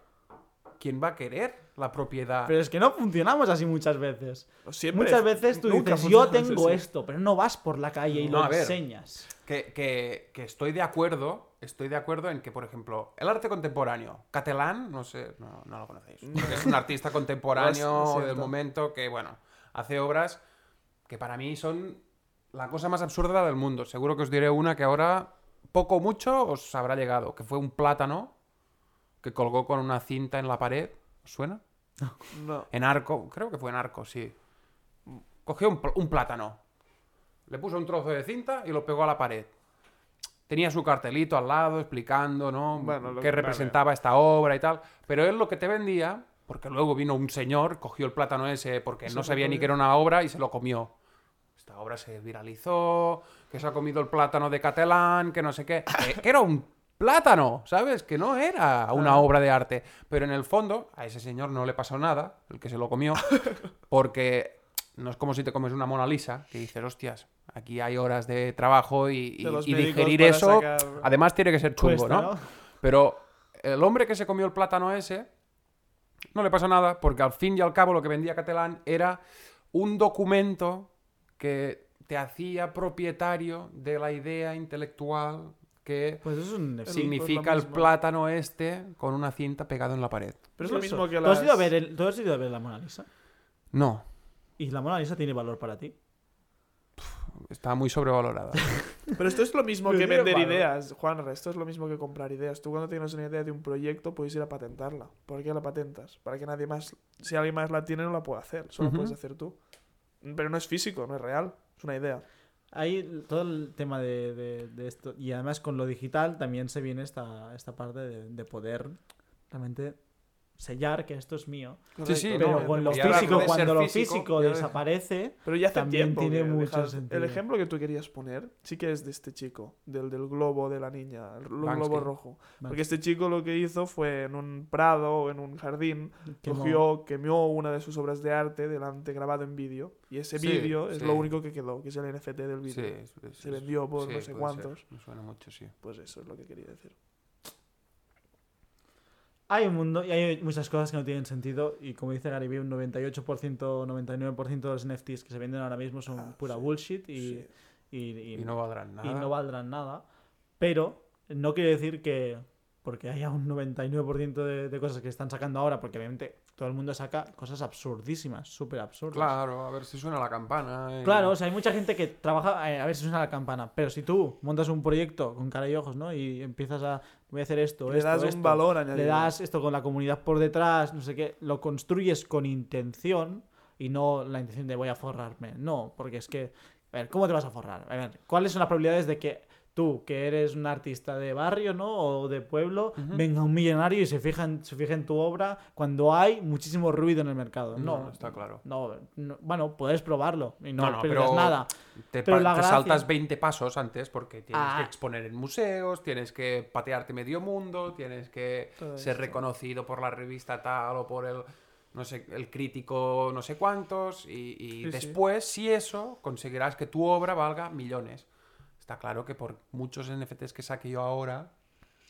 ¿quién va a querer la propiedad? Pero es que no funcionamos así muchas veces. Siempre- Muchas veces tú nunca dices, yo tengo así. esto, pero no vas por la calle y No, lo ver. enseñas. Que, que- que estoy de acuerdo, estoy de acuerdo en que, por ejemplo, el arte contemporáneo, Catalán, no sé, no, no lo conocéis, es un artista contemporáneo del momento que, bueno, hace obras que para mí son la cosa más absurda del mundo. Seguro que os diré una que ahora, poco o mucho, os habrá llegado, que fue un plátano que colgó con una cinta en la pared. ¿Os suena? No. En arco, creo que fue en arco, sí. Cogió un, pl- un plátano, le puso un trozo de cinta y lo pegó a la pared. Tenía su cartelito al lado explicando, ¿no? Bueno, qué representaba esta obra y tal. Pero él lo que te vendía, porque luego vino un señor, cogió el plátano ese porque no sabía ni que era una obra y se lo comió. Esta obra se viralizó, que se ha comido el plátano de Catalán, que no sé qué. Que era un plátano, ¿sabes? Que no era una obra de arte. Pero en el fondo, a ese señor no le pasó nada, el que se lo comió, porque no es como si te comes una Mona Lisa, que dices, hostias, aquí hay horas de trabajo y, y- De los y médicos digerir eso, sacar- además tiene que ser chungo, Cuesta, ¿no? ¿no? Pero el hombre que se comió el plátano ese, no le pasó nada, porque al fin y al cabo lo que vendía Catalán era un documento que te hacía propietario de la idea intelectual que Pues eso es un NFT. Sí, significa pues el plátano este con una cinta pegado en la pared. Pero es lo mismo que ¿Tú has, las... ido a ver el- ¿Tú has ido a ver la Mona Lisa? No, ¿Y la Mona Lisa tiene valor para ti? está muy sobrevalorada. Pero esto es lo mismo que vender valor. ideas, Juanra. Esto es lo mismo que comprar ideas. Tú cuando tienes una idea de un proyecto puedes ir a patentarla. ¿Por qué la patentas? Para que nadie más, si alguien más la tiene, no la puede hacer. Solo Ujú. puedes hacer tú. Pero no es físico, no es real. Es una idea. Hay todo el tema de, de- de esto. Y además con lo digital también se viene esta, esta parte de, de poder realmente sellar que esto es mío. Sí, sí, Pero no, con lo ya deja físico, de cuando lo físico, desaparece, Pero ya hace También tiempo tiene que mucho dejas- sentido. El ejemplo que tú querías poner sí que es de este chico, del, del globo de la niña, el Banksy. globo rojo. Porque este chico lo que hizo fue en un prado o en un jardín, quemó- cogió, quemó una de sus obras de arte delante grabado en vídeo. Y ese Sí, vídeo es lo único que quedó, que es el NFT del vídeo. Se vendió por sí, no sé cuántos. ser. Me suena mucho, sí. Pues eso es lo que quería decir. Hay un mundo y hay muchas cosas que no tienen sentido y como dice Gary Vee, un 98%, 99% de los NFTs que se venden ahora mismo son Ah, pura sí, bullshit y, sí. y- y- Y no valdrán nada. y no valdrán nada. Pero no quiere decir que porque haya un 99% de, de cosas que están sacando ahora, porque obviamente todo el mundo saca cosas absurdísimas, súper absurdas. Claro, a ver si suena la campana. y- Claro, o sea, hay mucha gente que trabaja eh, a ver si suena la campana, pero si tú montas un proyecto con cara y ojos, ¿no? Y empiezas a voy a hacer esto, le esto, das un valor le añadido. das esto con la comunidad por detrás, no sé qué, lo construyes con intención y no la intención de voy a forrarme. No, porque es que, a ver, ¿cómo te vas a forrar? A ver, ¿cuáles son las probabilidades de que tú, que eres un artista de barrio, ¿no? O de pueblo, venga un millonario y se fija, en, se fija en tu obra cuando hay muchísimo ruido en el mercado. No, No, está claro. No, no- bueno, puedes probarlo y no, No, pero nada. Te, Pero pa- la te gracia- saltas 20 pasos antes porque tienes Ah. que exponer en museos, tienes que patearte medio mundo, tienes que Todo ser esto. reconocido por la revista tal o por el no sé el crítico no sé cuántos y, y Sí, sí. después si eso conseguirás que tu obra valga millones. Está claro que por muchos NFTs que saque yo ahora,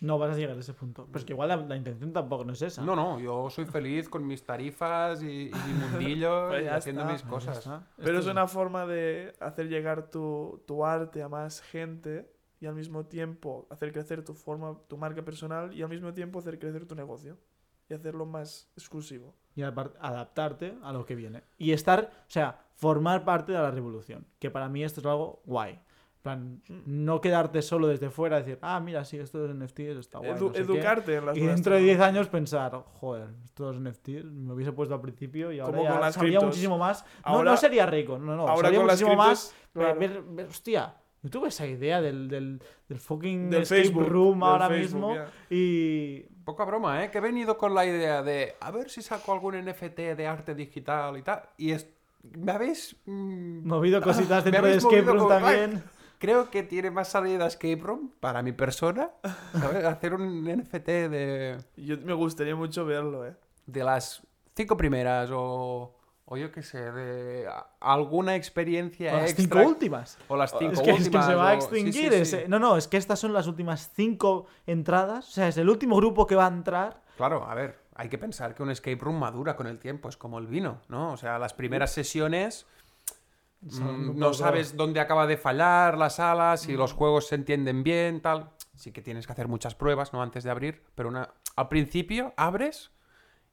No vas a llegar a ese punto. Pero es que igual la, la intención tampoco no es esa. no, no, yo soy feliz con mis tarifas y, y mi mundillo Pues y haciendo está. mis cosas. Pero es una forma de hacer llegar tu, tu arte a más gente y al mismo tiempo hacer crecer tu forma, tu marca personal y al mismo tiempo hacer crecer tu negocio y hacerlo más exclusivo. y adaptarte a lo que viene. Y estar, o sea, formar parte de la revolución. Que para mí esto es algo guay. Plan, no quedarte solo desde fuera y decir, ah, mira, sí, esto es NFT, esto está guay. Edu- no sé qué". educarte en las Y dentro de 10 tecnologías. años pensar, joder, esto es NFT, me hubiese puesto al principio y ahora ya sabría criptos. muchísimo más. No, Ahora- no sería rico, no, no, Ahora sabría con las muchísimo más. criptos, claro. ver, ver- hostia, yo tuve esa idea del, del, del fucking del escape Facebook room del ahora Facebook, mismo ya. y Poca broma, ¿eh? Que he venido con la idea de a ver si saco algún NFT de arte digital y tal. Y es... ¿Me habéis...? mm, movido cositas dentro de escape room también. Creo que tiene más salida Escape Room para mi persona. ¿sabes? Hacer un NFT de, Yo me gustaría mucho verlo, ¿eh? de las cinco primeras o, o yo qué sé, de alguna experiencia O las extra. cinco últimas. O las cinco Es que, es que últimas, se va a o- sí, sí, extinguir. sí. ese- No, no, es que estas son las últimas cinco entradas. O sea, es el último grupo que va a entrar. Claro, a ver, hay que pensar que un escape room madura con el tiempo, es como el vino, ¿no? O sea, las primeras sesiones mm, no sabes dónde acaba de fallar la sala, si los juegos se entienden bien, tal. Sí que tienes que hacer muchas pruebas, ¿no? Antes de abrir, pero una... al principio abres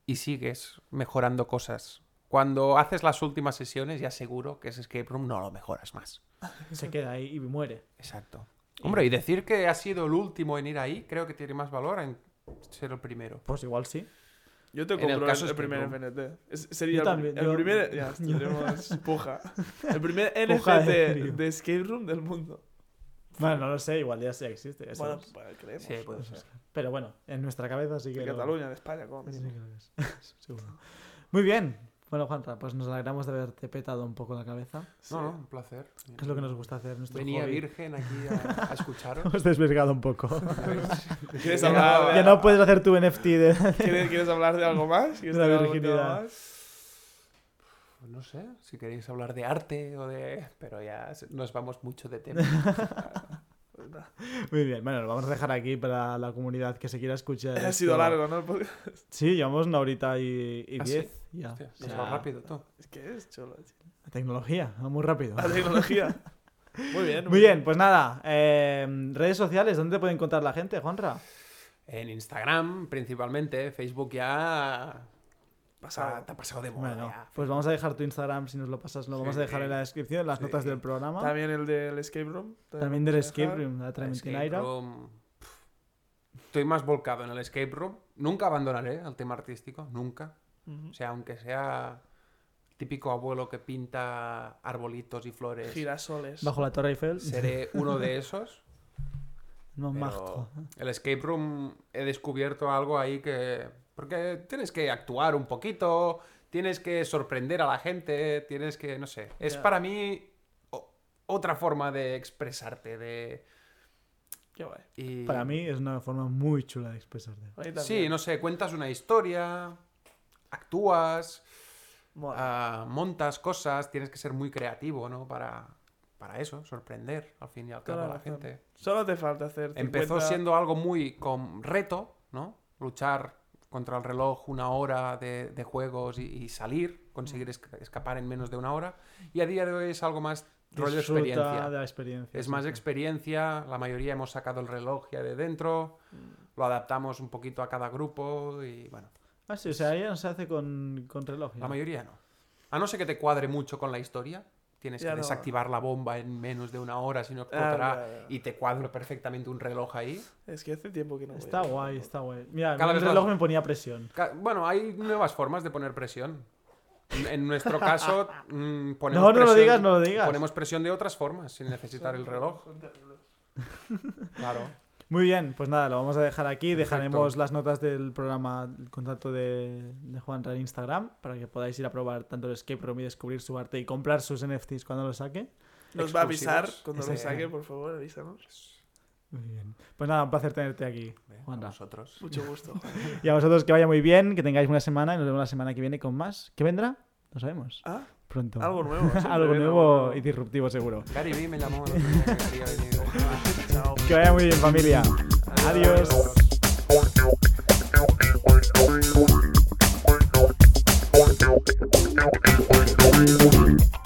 y sigues mejorando cosas. Cuando haces las últimas sesiones, ya seguro que ese escape room no lo mejoras más. Se queda ahí y muere. Exacto. Hombre, y decir que ha sido el último en ir ahí, creo que tiene más valor en ser el primero. Pues igual sí. Yo te En el compro el, caso el Escape primer. NFT. Es- sería Yo el, también, el yo- primer... Ya, tendremos puja. El primer NFT de de. Escape Room del mundo. Bueno, no lo sé, igual ya sí existe. eso Bueno, es- pues, creemos. Sí, puede ser. Pero bueno, en nuestra cabeza sí que. De lo- Cataluña, de España, como sí. Seguro. Muy bien. Bueno, Juanra, pues nos alegramos de haberte petado un poco la cabeza. Sí. No, no, un placer. Es lo que nos gusta hacer. Nuestro Venía hobby. virgen aquí a, a escucharos. Hemos desvirgado un poco. ¿Quieres ya, hablar, no, de, ya no puedes hacer tu NFT de. ¿quieres, quieres hablar de algo más? ¿Quieres De la virginidad. más? Pues no sé, si queréis hablar de arte o de... Pero ya nos vamos mucho de tema. Pues. Muy bien, bueno, lo vamos a dejar aquí para la comunidad que se quiera escuchar. Ha esto. sido largo, ¿no? Sí, llevamos una horita y, y ¿Ah, sí? Ya. Hostia, O sea, va rápido tú. Es que es chulo. La tecnología, va muy rápido. La tecnología. Muy bien. Muy bien, pues nada, eh, redes sociales, ¿dónde te puede encontrar la gente, Juanra? En Instagram, principalmente. Facebook ya... Pasado. Te ha pasado de moda Bueno, pues vamos a dejar tu Instagram si nos lo pasas, lo vamos a dejar en la descripción, en las Sí. notas del programa. También el del Escape Room. También del Escape. Room, la pf, Estoy más volcado en el escape room. Nunca abandonaré el tema artístico, nunca. O sea, aunque sea típico abuelo que pinta arbolitos y flores, Girasoles. Bajo la Torre Eiffel. seré uno de esos. No pero el escape room he descubierto algo ahí que... Porque tienes que actuar un poquito, tienes que sorprender a la gente, tienes que, no sé. Es para mí o- otra forma de expresarte, de... Qué guay. y- Para mí es una forma muy chula de expresarte. Sí, no sé, cuentas una historia, actúas, ah, montas cosas, tienes que ser muy creativo, ¿no? Para, para eso, sorprender al fin y al cabo a Toda la gente. Solo te falta hacer. Empezó 50 siendo algo muy con reto, ¿no? Luchar contra el reloj una hora de, de juegos y, y salir, conseguir esca- escapar en menos de una hora. Y a día de hoy es algo más rollo Disfruta experiencia. de la experiencia. Es sí, más sí. experiencia, la mayoría hemos sacado el reloj ya de dentro, lo adaptamos un poquito a cada grupo y bueno, Ah, sí, o sea, ya no se hace con, con reloj. la mayoría no. A no ser que te cuadre mucho con la historia, tienes Ya que no. desactivar la bomba en menos de una hora, si no Ah, explotará ya, ya. y te cuadra perfectamente un reloj ahí. Es que hace tiempo que no Está guay, está guay. Mira, Cada el reloj más- me ponía presión. Bueno, hay nuevas formas de poner presión. En, nuestro caso, mm, ponemos No, no lo presión- digas, no lo digas. Ponemos presión de otras formas sin necesitar el reloj. Claro. Muy bien, pues nada, lo vamos a dejar aquí. Perfecto. Dejaremos las notas del programa, el contacto de, de Juan en Instagram, para que podáis ir a probar tanto el escape room y descubrir su arte y comprar sus NFTs cuando lo saque. Nos va a avisar cuando lo saque, por favor, avísanos. Muy bien. Pues nada, un placer tenerte aquí, a Juanra. vosotros. Mucho gusto. Y a vosotros que vaya muy bien, que tengáis una semana y nos vemos la semana que viene con más. ¿Qué vendrá? No sabemos. Ah, Pronto. algo nuevo. Algo nuevo y disruptivo seguro. Gary Vee me llamó. Chao. Que vaya muy bien familia. Adiós. Thank you.